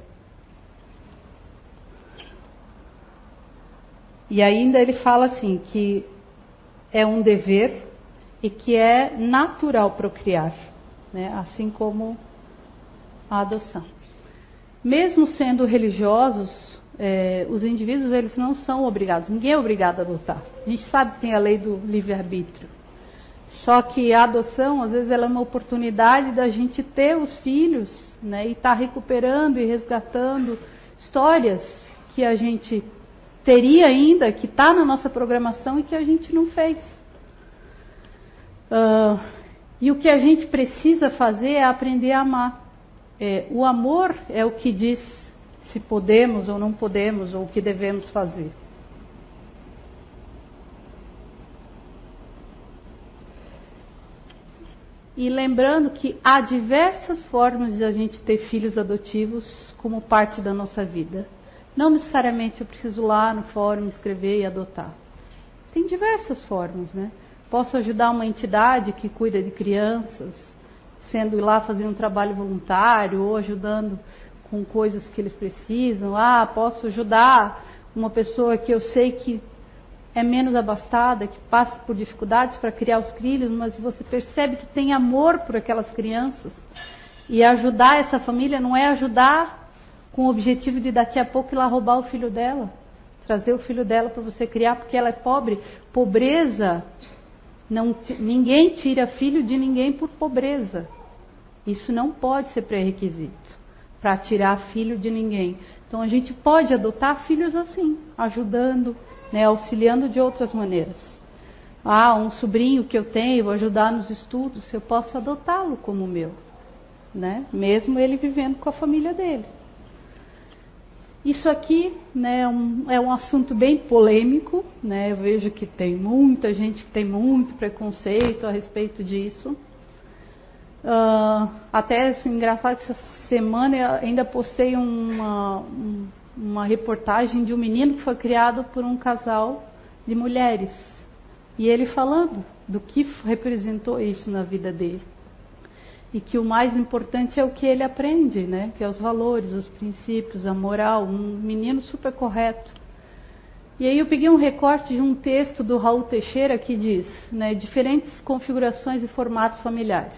E ainda ele fala assim que é um dever e que é natural procriar, né? assim como a adoção. Mesmo sendo religiosos, é, os indivíduos eles não são obrigados, ninguém é obrigado a adotar. A gente sabe que tem a lei do livre-arbítrio. Só que a adoção, às vezes, ela é uma oportunidade da gente ter os filhos né, e estar tá recuperando e resgatando histórias que a gente teria ainda, que está na nossa programação e que a gente não fez. Uh, e o que a gente precisa fazer é aprender a amar. É, o amor é o que diz se podemos ou não podemos, ou o que devemos fazer. E lembrando que há diversas formas de a gente ter filhos adotivos como parte da nossa vida. Não necessariamente eu preciso lá no fórum escrever e adotar. Tem diversas formas, né? Posso ajudar uma entidade que cuida de crianças, sendo ir lá fazer um trabalho voluntário ou ajudando com coisas que eles precisam. Ah, posso ajudar uma pessoa que eu sei que é menos abastada, que passa por dificuldades para criar os filhos, mas você percebe que tem amor por aquelas crianças. E ajudar essa família não é ajudar com o objetivo de daqui a pouco ir lá roubar o filho dela, trazer o filho dela para você criar porque ela é pobre. Pobreza, não, ninguém tira filho de ninguém por pobreza. Isso não pode ser pré-requisito para tirar filho de ninguém. Então a gente pode adotar filhos assim, ajudando, né, auxiliando de outras maneiras. Ah, um sobrinho que eu tenho, vou ajudar nos estudos, eu posso adotá-lo como meu, né? Mesmo ele vivendo com a família dele. Isso aqui né, é, um, é um assunto bem polêmico, né? Eu vejo que tem muita gente que tem muito preconceito a respeito disso. Uh, até assim, engraçado essa semana eu ainda postei uma, uma reportagem de um menino que foi criado por um casal de mulheres. E ele falando do que representou isso na vida dele. E que o mais importante é o que ele aprende, né? Que é os valores, os princípios, a moral. Um menino super correto. E aí eu peguei um recorte de um texto do Raul Teixeira que diz, né, diferentes configurações e formatos familiares.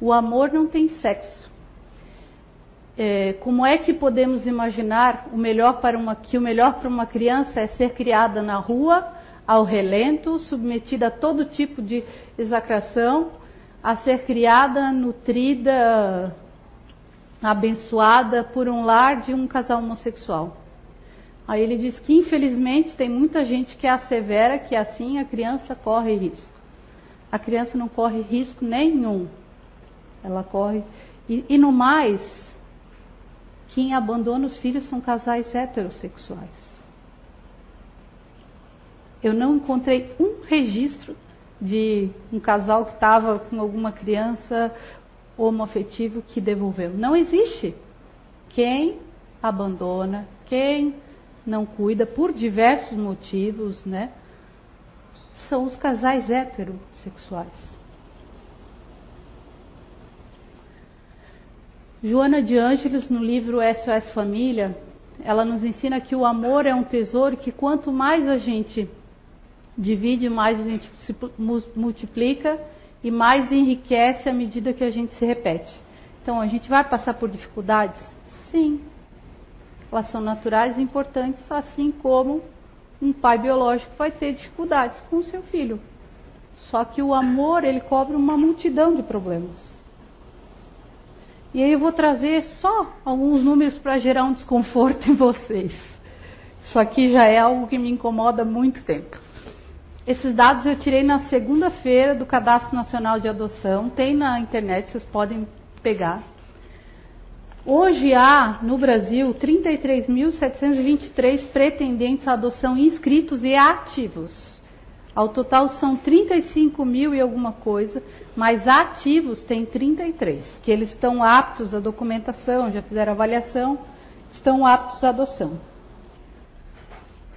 O amor não tem sexo é, como é que podemos imaginar o melhor para uma, que o melhor para uma criança é ser criada na rua, ao relento, submetida a todo tipo de execração, a ser criada, nutrida, abençoada por um lar de um casal homossexual. Aí ele diz que infelizmente tem muita gente que assevera que assim a criança corre risco. A criança não corre risco nenhum. Ela corre. E, e no mais, quem abandona os filhos são casais heterossexuais. Eu não encontrei um registro de um casal que estava com alguma criança homoafetivo que devolveu. Não existe. Quem abandona, quem não cuida por diversos motivos, né? São os casais heterossexuais. Joana de Ângeles, no livro SOS Família, ela nos ensina que o amor é um tesouro que quanto mais a gente divide, mais a gente se multiplica e mais enriquece à medida que a gente se repete. Então, a gente vai passar por dificuldades? Sim. Elas são naturais e importantes, assim como um pai biológico vai ter dificuldades com o seu filho. Só que o amor, ele cobre uma multidão de problemas. E aí eu vou trazer só alguns números para gerar um desconforto em vocês. Isso aqui já é algo que me incomoda há muito tempo. Esses dados eu tirei na segunda-feira do Cadastro Nacional de Adoção, tem na internet, vocês podem pegar. Hoje há no Brasil 33.723 pretendentes à adoção inscritos e ativos. Ao total são 35 mil e alguma coisa, mas ativos tem 33, que eles estão aptos à documentação, já fizeram avaliação, estão aptos à adoção.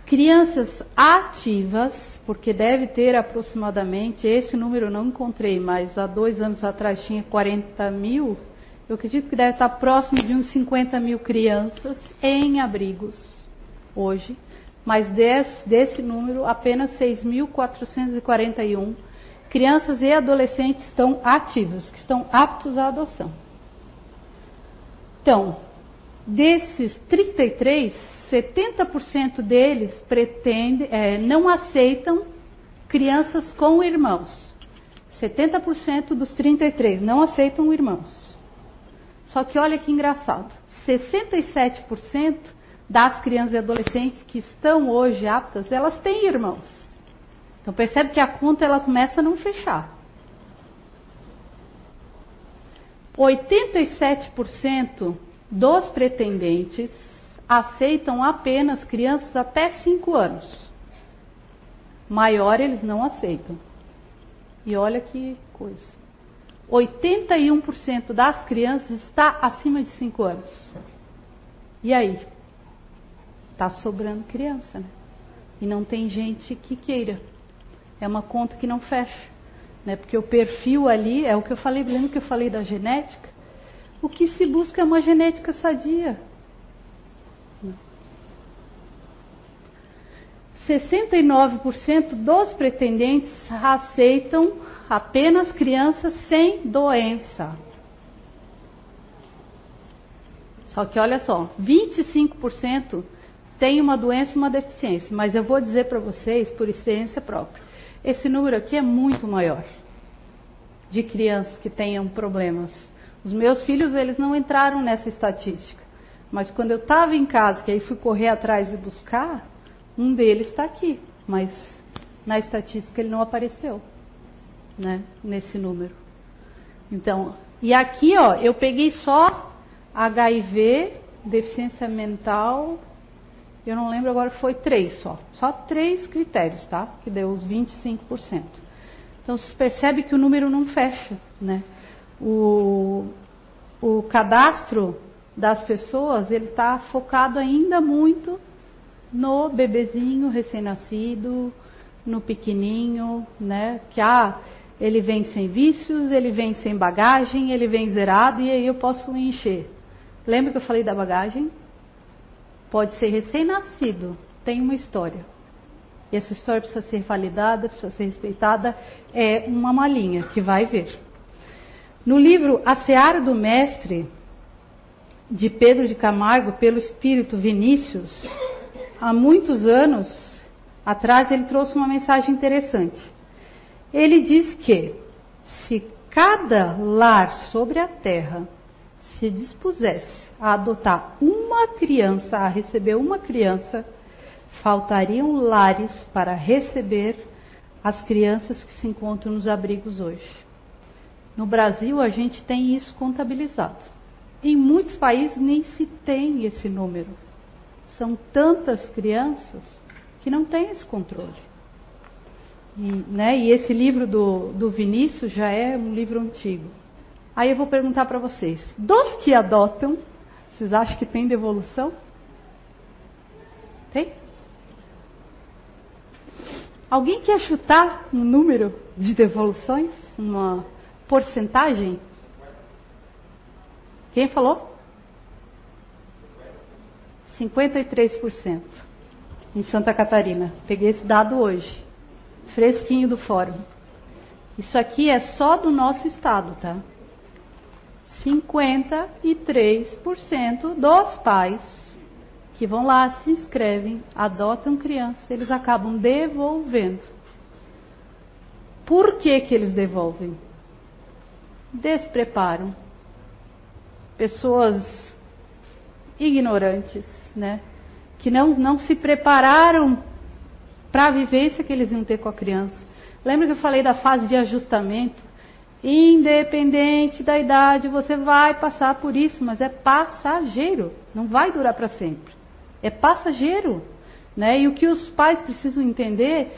Crianças ativas, porque deve ter aproximadamente, esse número eu não encontrei, mas há dois anos atrás tinha 40 mil, eu acredito que deve estar próximo de uns 50 mil crianças em abrigos hoje mas desse, desse número, apenas 6.441 crianças e adolescentes estão ativos, que estão aptos à adoção. Então, desses 33, 70% deles pretende, é, não aceitam crianças com irmãos. 70% dos 33 não aceitam irmãos. Só que olha que engraçado, 67% das crianças e adolescentes que estão hoje aptas, elas têm irmãos. Então percebe que a conta ela começa a não fechar. 87% dos pretendentes aceitam apenas crianças até 5 anos. Maior eles não aceitam. E olha que coisa. 81% das crianças está acima de 5 anos. E aí? Está sobrando criança, né? E não tem gente que queira. É uma conta que não fecha. Né? Porque o perfil ali, é o que eu falei, lembra que eu falei da genética? O que se busca é uma genética sadia. 69% dos pretendentes aceitam apenas crianças sem doença. Só que olha só, 25% tem uma doença uma deficiência, mas eu vou dizer para vocês, por experiência própria, esse número aqui é muito maior de crianças que tenham problemas. Os meus filhos, eles não entraram nessa estatística. Mas quando eu estava em casa, que aí fui correr atrás e buscar, um deles está aqui, mas na estatística ele não apareceu, né? Nesse número. Então, e aqui, ó, eu peguei só HIV, deficiência mental, eu não lembro agora, foi três só. Só três critérios, tá? Que deu os 25%. Então, se percebe que o número não fecha, né? O, o cadastro das pessoas, ele está focado ainda muito no bebezinho recém-nascido, no pequenininho, né? Que ah, ele vem sem vícios, ele vem sem bagagem, ele vem zerado e aí eu posso encher. Lembra que eu falei da bagagem? Pode ser recém-nascido, tem uma história. E essa história precisa ser validada, precisa ser respeitada, é uma malinha que vai ver. No livro A Seara do Mestre, de Pedro de Camargo, pelo espírito Vinícius, há muitos anos atrás, ele trouxe uma mensagem interessante. Ele diz que se cada lar sobre a terra se dispusesse a adotar uma criança, a receber uma criança, faltariam lares para receber as crianças que se encontram nos abrigos hoje. No Brasil, a gente tem isso contabilizado. Em muitos países nem se tem esse número. São tantas crianças que não têm esse controle. E, né, e esse livro do, do Vinícius já é um livro antigo. Aí eu vou perguntar para vocês: dos que adotam, vocês acham que tem devolução? Tem? Alguém quer chutar um número de devoluções? Uma porcentagem? Quem falou? 53% em Santa Catarina. Peguei esse dado hoje, fresquinho do fórum. Isso aqui é só do nosso estado, tá? 53% dos pais que vão lá, se inscrevem, adotam crianças, eles acabam devolvendo. Por que, que eles devolvem? Despreparo. Pessoas ignorantes, né? Que não, não se prepararam para a vivência que eles iam ter com a criança. Lembra que eu falei da fase de ajustamento? Independente da idade, você vai passar por isso, mas é passageiro, não vai durar para sempre. É passageiro. Né? E o que os pais precisam entender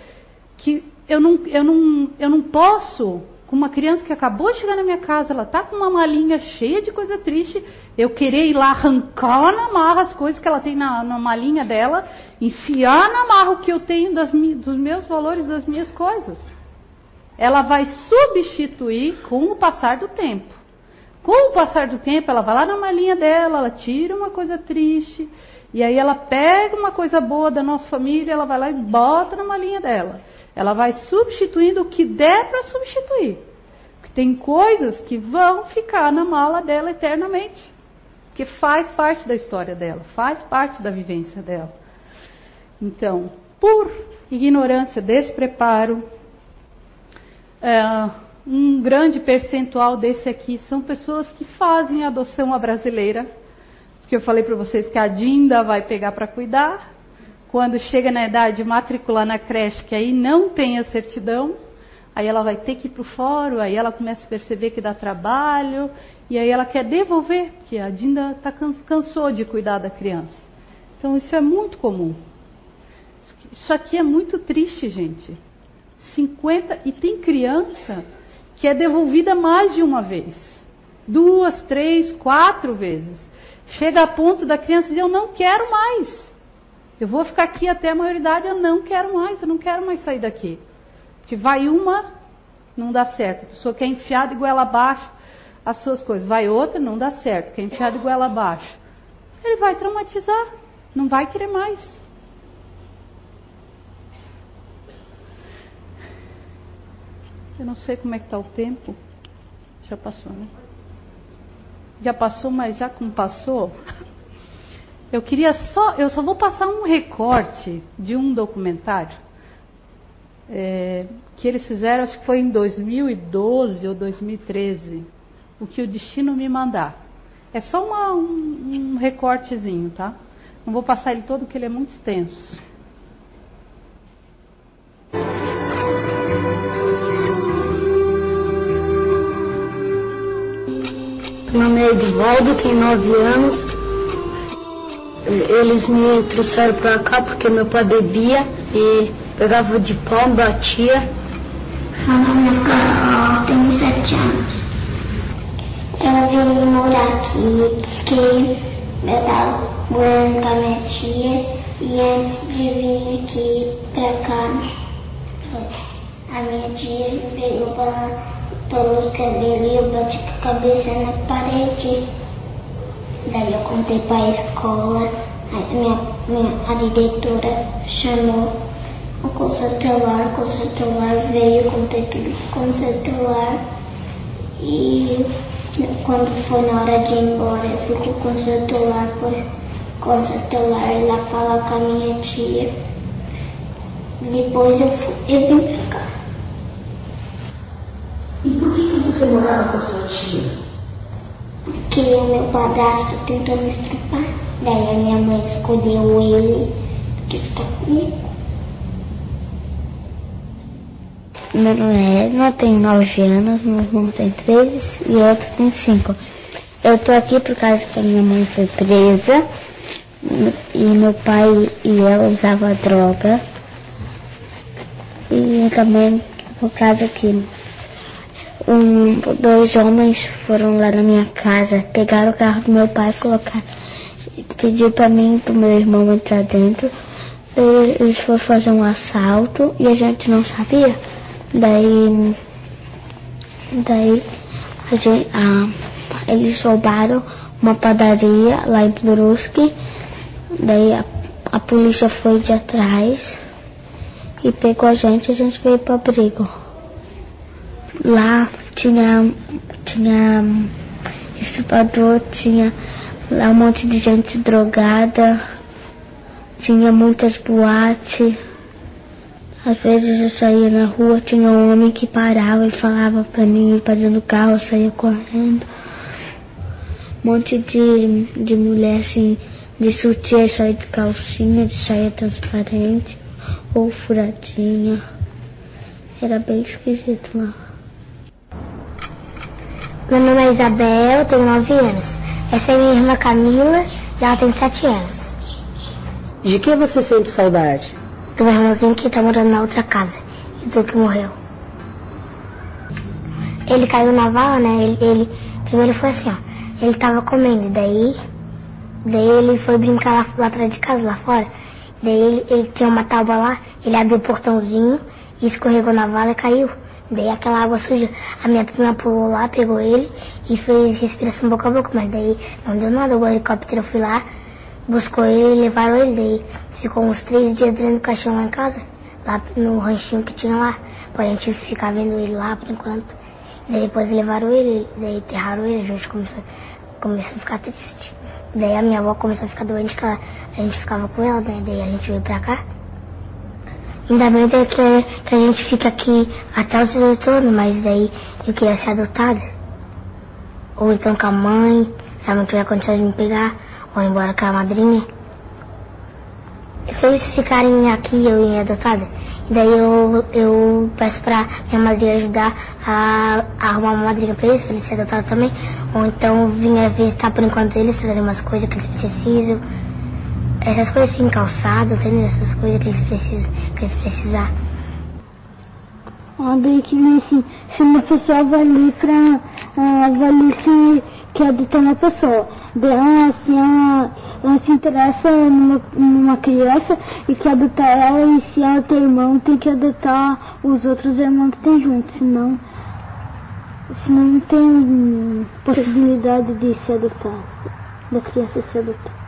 que eu não, eu não, eu não posso, com uma criança que acabou de chegar na minha casa, ela está com uma malinha cheia de coisa triste, eu querer ir lá arrancar na marra as coisas que ela tem na, na malinha dela, enfiar na marra o que eu tenho das, dos meus valores, das minhas coisas. Ela vai substituir com o passar do tempo. Com o passar do tempo, ela vai lá na malinha dela, ela tira uma coisa triste, e aí ela pega uma coisa boa da nossa família, ela vai lá e bota na malinha dela. Ela vai substituindo o que der para substituir. Porque tem coisas que vão ficar na mala dela eternamente. Que faz parte da história dela, faz parte da vivência dela. Então, por ignorância, despreparo, é, um grande percentual desse aqui são pessoas que fazem adoção à brasileira, que eu falei para vocês que a Dinda vai pegar para cuidar. Quando chega na idade de matricular na creche, que aí não tem a certidão, aí ela vai ter que ir para o fórum, aí ela começa a perceber que dá trabalho, e aí ela quer devolver, porque a Dinda tá, cansou de cuidar da criança. Então isso é muito comum. Isso aqui é muito triste, gente. 50 e tem criança que é devolvida mais de uma vez. Duas, três, quatro vezes. Chega a ponto da criança dizer: Eu não quero mais. Eu vou ficar aqui até a maioridade, eu não quero mais, eu não quero mais sair daqui. Que vai uma, não dá certo. A pessoa quer enfiar de goela abaixo as suas coisas. Vai outra, não dá certo. Quer enfiar de goela abaixo. Ele vai traumatizar, não vai querer mais. Eu não sei como é que está o tempo. Já passou, né? Já passou, mas já como passou, [laughs] eu queria só, eu só vou passar um recorte de um documentário é, que eles fizeram, acho que foi em 2012 ou 2013, o que o destino me mandar. É só uma, um, um recortezinho, tá? Não vou passar ele todo porque ele é muito extenso. Meu nome é Edvaldo, tenho 9 anos. Eles me trouxeram pra cá porque meu pai bebia e pegava de pau, batia. Meu nome é Carol, tenho 7 anos. Eu vim morar aqui porque eu estava morando com a minha tia e antes de vir aqui pra cá, a minha tia pegou para pelos cabelos e eu bati com a cabeça na parede. Daí eu contei para a escola, a minha, minha, a diretora chamou o conselho tutelar, o conselho tutelar veio, contei tudo com o conselho tutelar e quando foi na hora de ir embora eu fui com o conselho tutelar lá falar com a minha tia. Depois eu, fui, eu vim pra cá. E por que, que você morava com a sua tia? Porque o meu padrasto tentou me estrupar. Daí a minha mãe escolheu ele que ficar comigo. Meu nome é Edna, tenho 9 anos, meu irmão tem 3 e outro tem 5. Eu tô aqui por causa que a minha mãe foi presa e meu pai e ela usavam droga. E também por causa que um, dois homens foram lá na minha casa, pegaram o carro do meu pai, colocaram, pediu para mim e pro meu irmão entrar dentro. Eles foram fazer um assalto e a gente não sabia. Daí, daí a gente, ah, eles roubaram uma padaria lá em Brusque. Daí a, a polícia foi de atrás e pegou a gente e a gente veio para abrigo. Lá tinha, tinha estuprador, tinha lá um monte de gente drogada, tinha muitas boates. Às vezes eu saía na rua, tinha um homem que parava e falava pra mim ir pra dentro do carro, eu saía correndo. Um monte de, de mulher assim, de sutiã, saia de calcinha, de saia transparente, ou furadinha. Era bem esquisito lá. Meu nome é Isabel, tenho 9 anos. Essa é minha irmã Camila e ela tem 7 anos. De que você sente saudade? Do meu irmãozinho que tá morando na outra casa e do que morreu. Ele caiu na vala, né? Ele, ele primeiro foi assim, ó. Ele tava comendo, daí, daí ele foi brincar lá, lá atrás de casa, lá fora. Daí ele, ele tinha uma tábua lá, ele abriu o portãozinho e escorregou na vala e caiu. Daí aquela água suja, a minha prima pulou lá, pegou ele e fez respiração boca a boca, mas daí não deu nada, o helicóptero foi lá, buscou ele levaram ele, daí ficou uns três dias dentro do caixão lá em casa, lá no ranchinho que tinha lá, pra gente ficar vendo ele lá por enquanto. Daí depois levaram ele, daí enterraram ele, a gente começou, começou a ficar triste. Daí a minha avó começou a ficar doente, que ela, a gente ficava com ela, né? daí a gente veio pra cá. Ainda bem que, que a gente fica aqui até os 18 anos, mas daí eu queria ser adotada. Ou então com a mãe, se a mãe tiver condição de me pegar, ou embora com a madrinha. Se eles ficarem aqui, eu ir adotada, e daí eu, eu peço pra minha madrinha ajudar a, a arrumar uma madrinha pra eles, pra eles serem adotados também. Ou então vir visitar por enquanto eles, trazer umas coisas que eles precisam essas coisas assim, calçado, entendeu? Essas coisas que eles precisam, que eles precisar. Onde que nem assim, se uma pessoa vai ali pra vai ali se quer adotar uma pessoa. De, ah, assim, ela, ela se interessa numa, numa criança e quer adotar ela e se ela tem irmão tem que adotar os outros irmãos que tem junto, senão, senão não tem possibilidade de se adotar, da criança se adotar.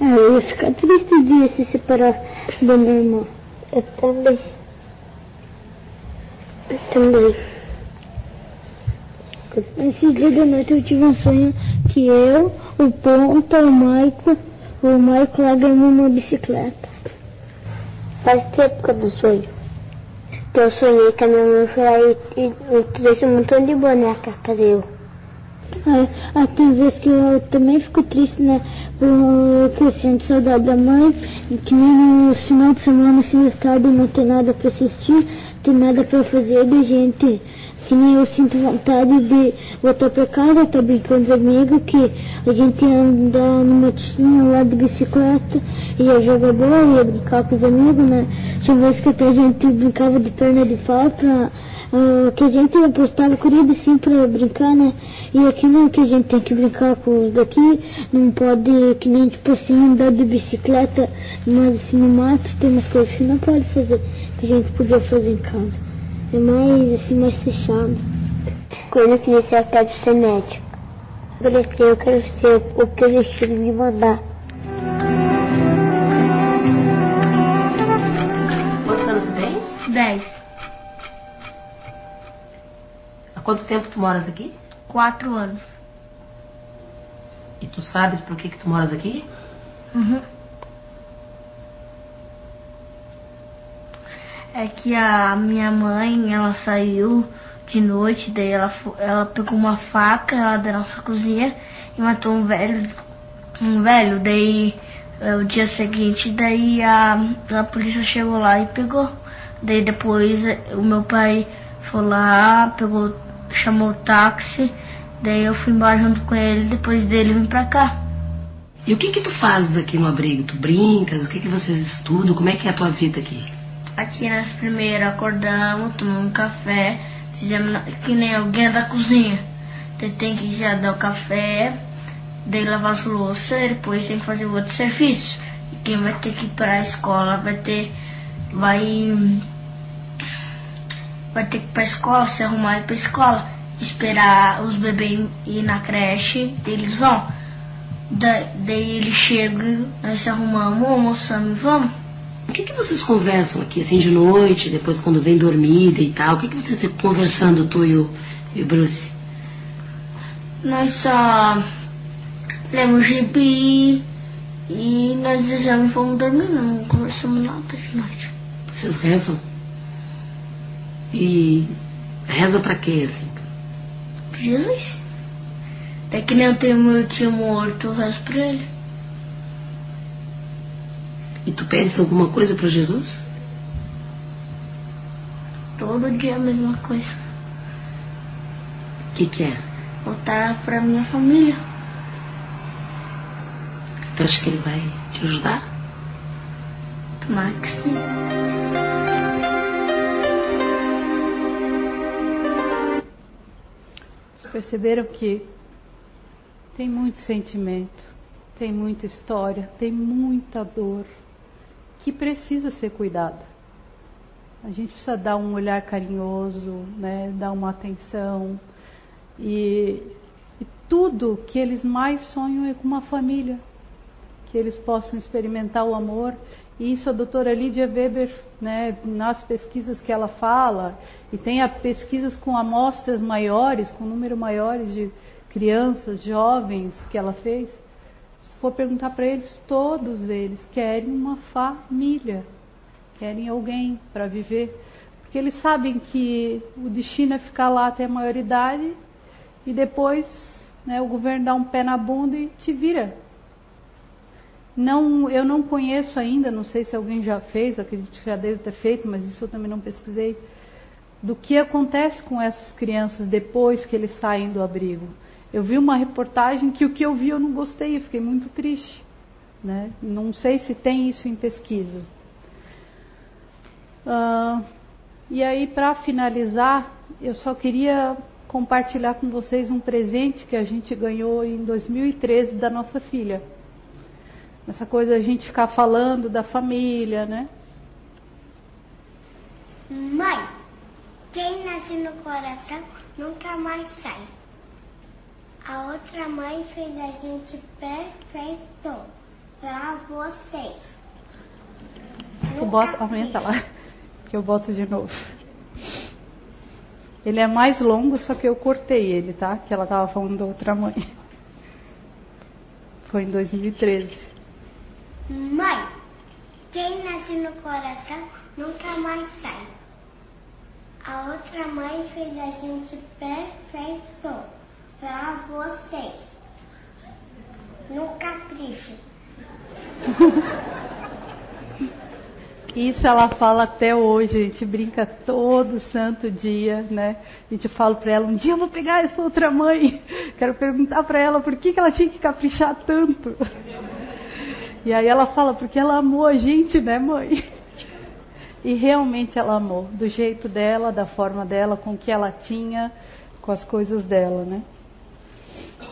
Eu ia ficar triste de se separar da minha irmã. Eu também. Eu também. Esse dia da noite eu tive um sonho que eu, o Ponta, o Maico, o Maico lá ganhou uma bicicleta. Faz tempo que eu não sonho. Que eu sonhei que a minha mãe foi lá e, e, e trouxe um montão de boneca para eu. Ah, tem vezes que eu também fico triste, né? Porque eu sinto saudade da mãe, que no final de semana, assim, estado não tem nada para assistir, tem nada para fazer, da gente nem eu sinto vontade de voltar para casa, estar tá brincando com amigos, que a gente ia andar numa motinha lá de bicicleta, ia jogar bola, ia brincar com os amigos, né? Tinha vezes que até a gente brincava de perna de pau pra, uh, que a gente apostava corrida assim pra brincar, né? E aqui não, que a gente tem que brincar com os daqui, não pode, que nem tipo assim, andar de bicicleta, mas assim no mato, tem umas coisas que não pode fazer, que a gente podia fazer em casa é mais assim, mais fechado. Quando eu crescer, eu quero ser médico. Quando eu crescer, eu quero ser o que eles tinham me mandar. Quantos anos você tem? Dez. Há quanto tempo tu moras aqui? Quatro anos. E tu sabes por que, que tu moras aqui? Uhum. É que a minha mãe, ela saiu de noite, daí ela, ela pegou uma faca lá da nossa cozinha e matou um velho, um velho, daí é, o dia seguinte, daí a, a polícia chegou lá e pegou. Daí depois o meu pai foi lá, pegou, chamou o táxi, daí eu fui embora junto com ele, depois dele vim pra cá. E o que que tu fazes aqui no abrigo? Tu brincas? O que que vocês estudam? Como é que é a tua vida aqui? Aqui nós primeiro acordamos, tomamos um café, fizemos que nem alguém da cozinha. Daí tem que já dar o café, daí lavar as louças, depois tem que fazer outro serviço. E quem vai ter que ir para a escola vai ter. Vai. Vai ter que ir para a escola, se arrumar e ir para a escola. Esperar os bebês ir na creche, eles vão. Da, daí eles chegam, nós se arrumamos, almoçamos e vamos. O que, que vocês conversam aqui, assim, de noite, depois quando vem dormida e tal? O que, que vocês estão conversando, tu e o, e o Bruce? Nós só lemos gibi e nós desejamos e fomos dormir, não conversamos nada de noite. Vocês rezam? E reza pra quê, assim? Jesus. É que nem eu tenho meu tio morto, eu rezo pra ele. E tu pedes alguma coisa para Jesus? Todo dia a mesma coisa. O que, que é? Voltar para minha família. Tu acha que ele vai te ajudar? Tomara que sim. Vocês perceberam que tem muito sentimento, tem muita história, tem muita dor que precisa ser cuidada. A gente precisa dar um olhar carinhoso, né, dar uma atenção. E, e tudo que eles mais sonham é com uma família, que eles possam experimentar o amor. E isso a doutora Lídia Weber, né, nas pesquisas que ela fala, e tem pesquisas com amostras maiores, com número maiores de crianças, jovens que ela fez, for perguntar para eles, todos eles querem uma família, querem alguém para viver, porque eles sabem que o destino é ficar lá até a maioridade e depois né, o governo dá um pé na bunda e te vira. Não, eu não conheço ainda, não sei se alguém já fez, acredito que já deve ter feito, mas isso eu também não pesquisei, do que acontece com essas crianças depois que eles saem do abrigo. Eu vi uma reportagem que o que eu vi eu não gostei, eu fiquei muito triste. Né? Não sei se tem isso em pesquisa. Uh, E aí, para finalizar, eu só queria compartilhar com vocês um presente que a gente ganhou em 2013 da nossa filha. Essa coisa a gente ficar falando da família, né? Mãe, quem nasce no coração nunca mais sai. A outra mãe fez a gente perfeito pra vocês. Tu bota, aumenta lá, que eu boto de novo. Ele é mais longo, só que eu cortei ele, tá? Que ela tava falando da outra mãe. Foi em 2013. Mãe, quem nasce no coração nunca mais sai. A outra mãe fez a gente perfeito pra vocês. No capricho. Isso ela fala até hoje, a gente brinca todo santo dia, né? A gente fala para ela, um dia eu vou pegar essa outra mãe. [laughs] Quero perguntar para ela por que, que ela tinha que caprichar tanto. E aí ela fala, porque ela amou a gente, né, mãe? E realmente ela amou, do jeito dela, da forma dela, com o que ela tinha, com as coisas dela, né?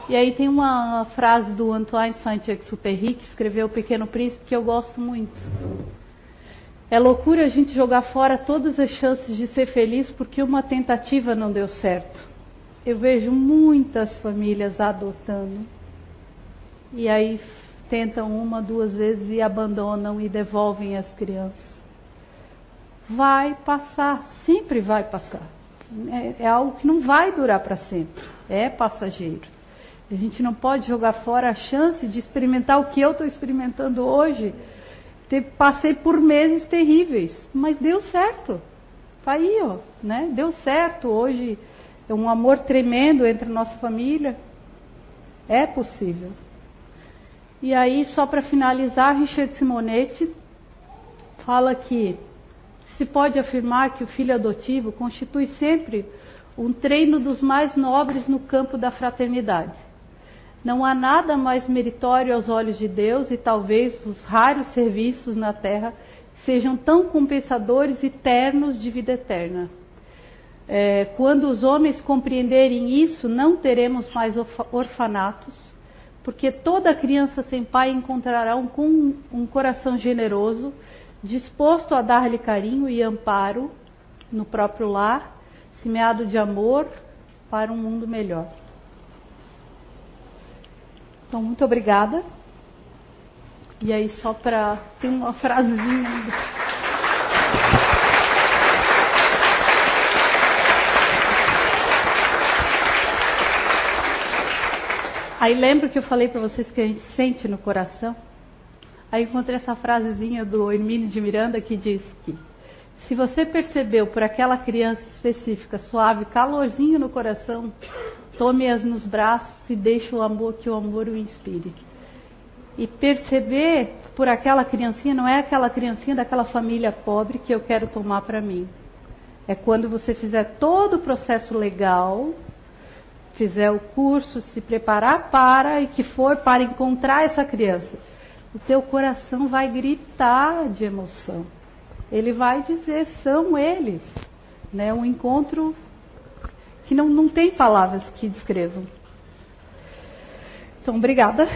E aí tem uma frase do Antoine Saint-Exupéry, que escreveu O Pequeno Príncipe, que eu gosto muito. É loucura a gente jogar fora todas as chances de ser feliz porque uma tentativa não deu certo. Eu vejo muitas famílias adotando e aí tentam uma, duas vezes e abandonam e devolvem as crianças. Vai passar, sempre vai passar. É, é algo que não vai durar para sempre, é passageiro. A gente não pode jogar fora a chance de experimentar o que eu estou experimentando hoje. Passei por meses terríveis, mas deu certo. Tá aí, ó, né? Deu certo. Hoje é um amor tremendo entre a nossa família. É possível. E aí, só para finalizar, Richard Simonetti fala que se pode afirmar que o filho adotivo constitui sempre um treino dos mais nobres no campo da fraternidade. Não há nada mais meritório aos olhos de Deus e talvez os raros serviços na terra sejam tão compensadores e ternos de vida eterna. É, quando os homens compreenderem isso, não teremos mais orfanatos, porque toda criança sem pai encontrará um, um coração generoso, disposto a dar-lhe carinho e amparo no próprio lar, semeado de amor para um mundo melhor. Então, muito obrigada. E aí, só para. Tem uma frasezinha. Aí lembro que eu falei para vocês que a gente sente no coração? Aí encontrei essa frasezinha do Hermínio de Miranda que diz que se você percebeu por aquela criança específica suave calorzinho no coração, tome-as nos braços e deixe o amor que o amor o inspire. E perceber por aquela criancinha, não é aquela criancinha daquela família pobre que eu quero tomar para mim. É quando você fizer todo o processo legal, fizer o curso, se preparar para e que for para encontrar essa criança. O teu coração vai gritar de emoção. Ele vai dizer, são eles. Né? Um encontro que não, não tem palavras que descrevam. Então, obrigada.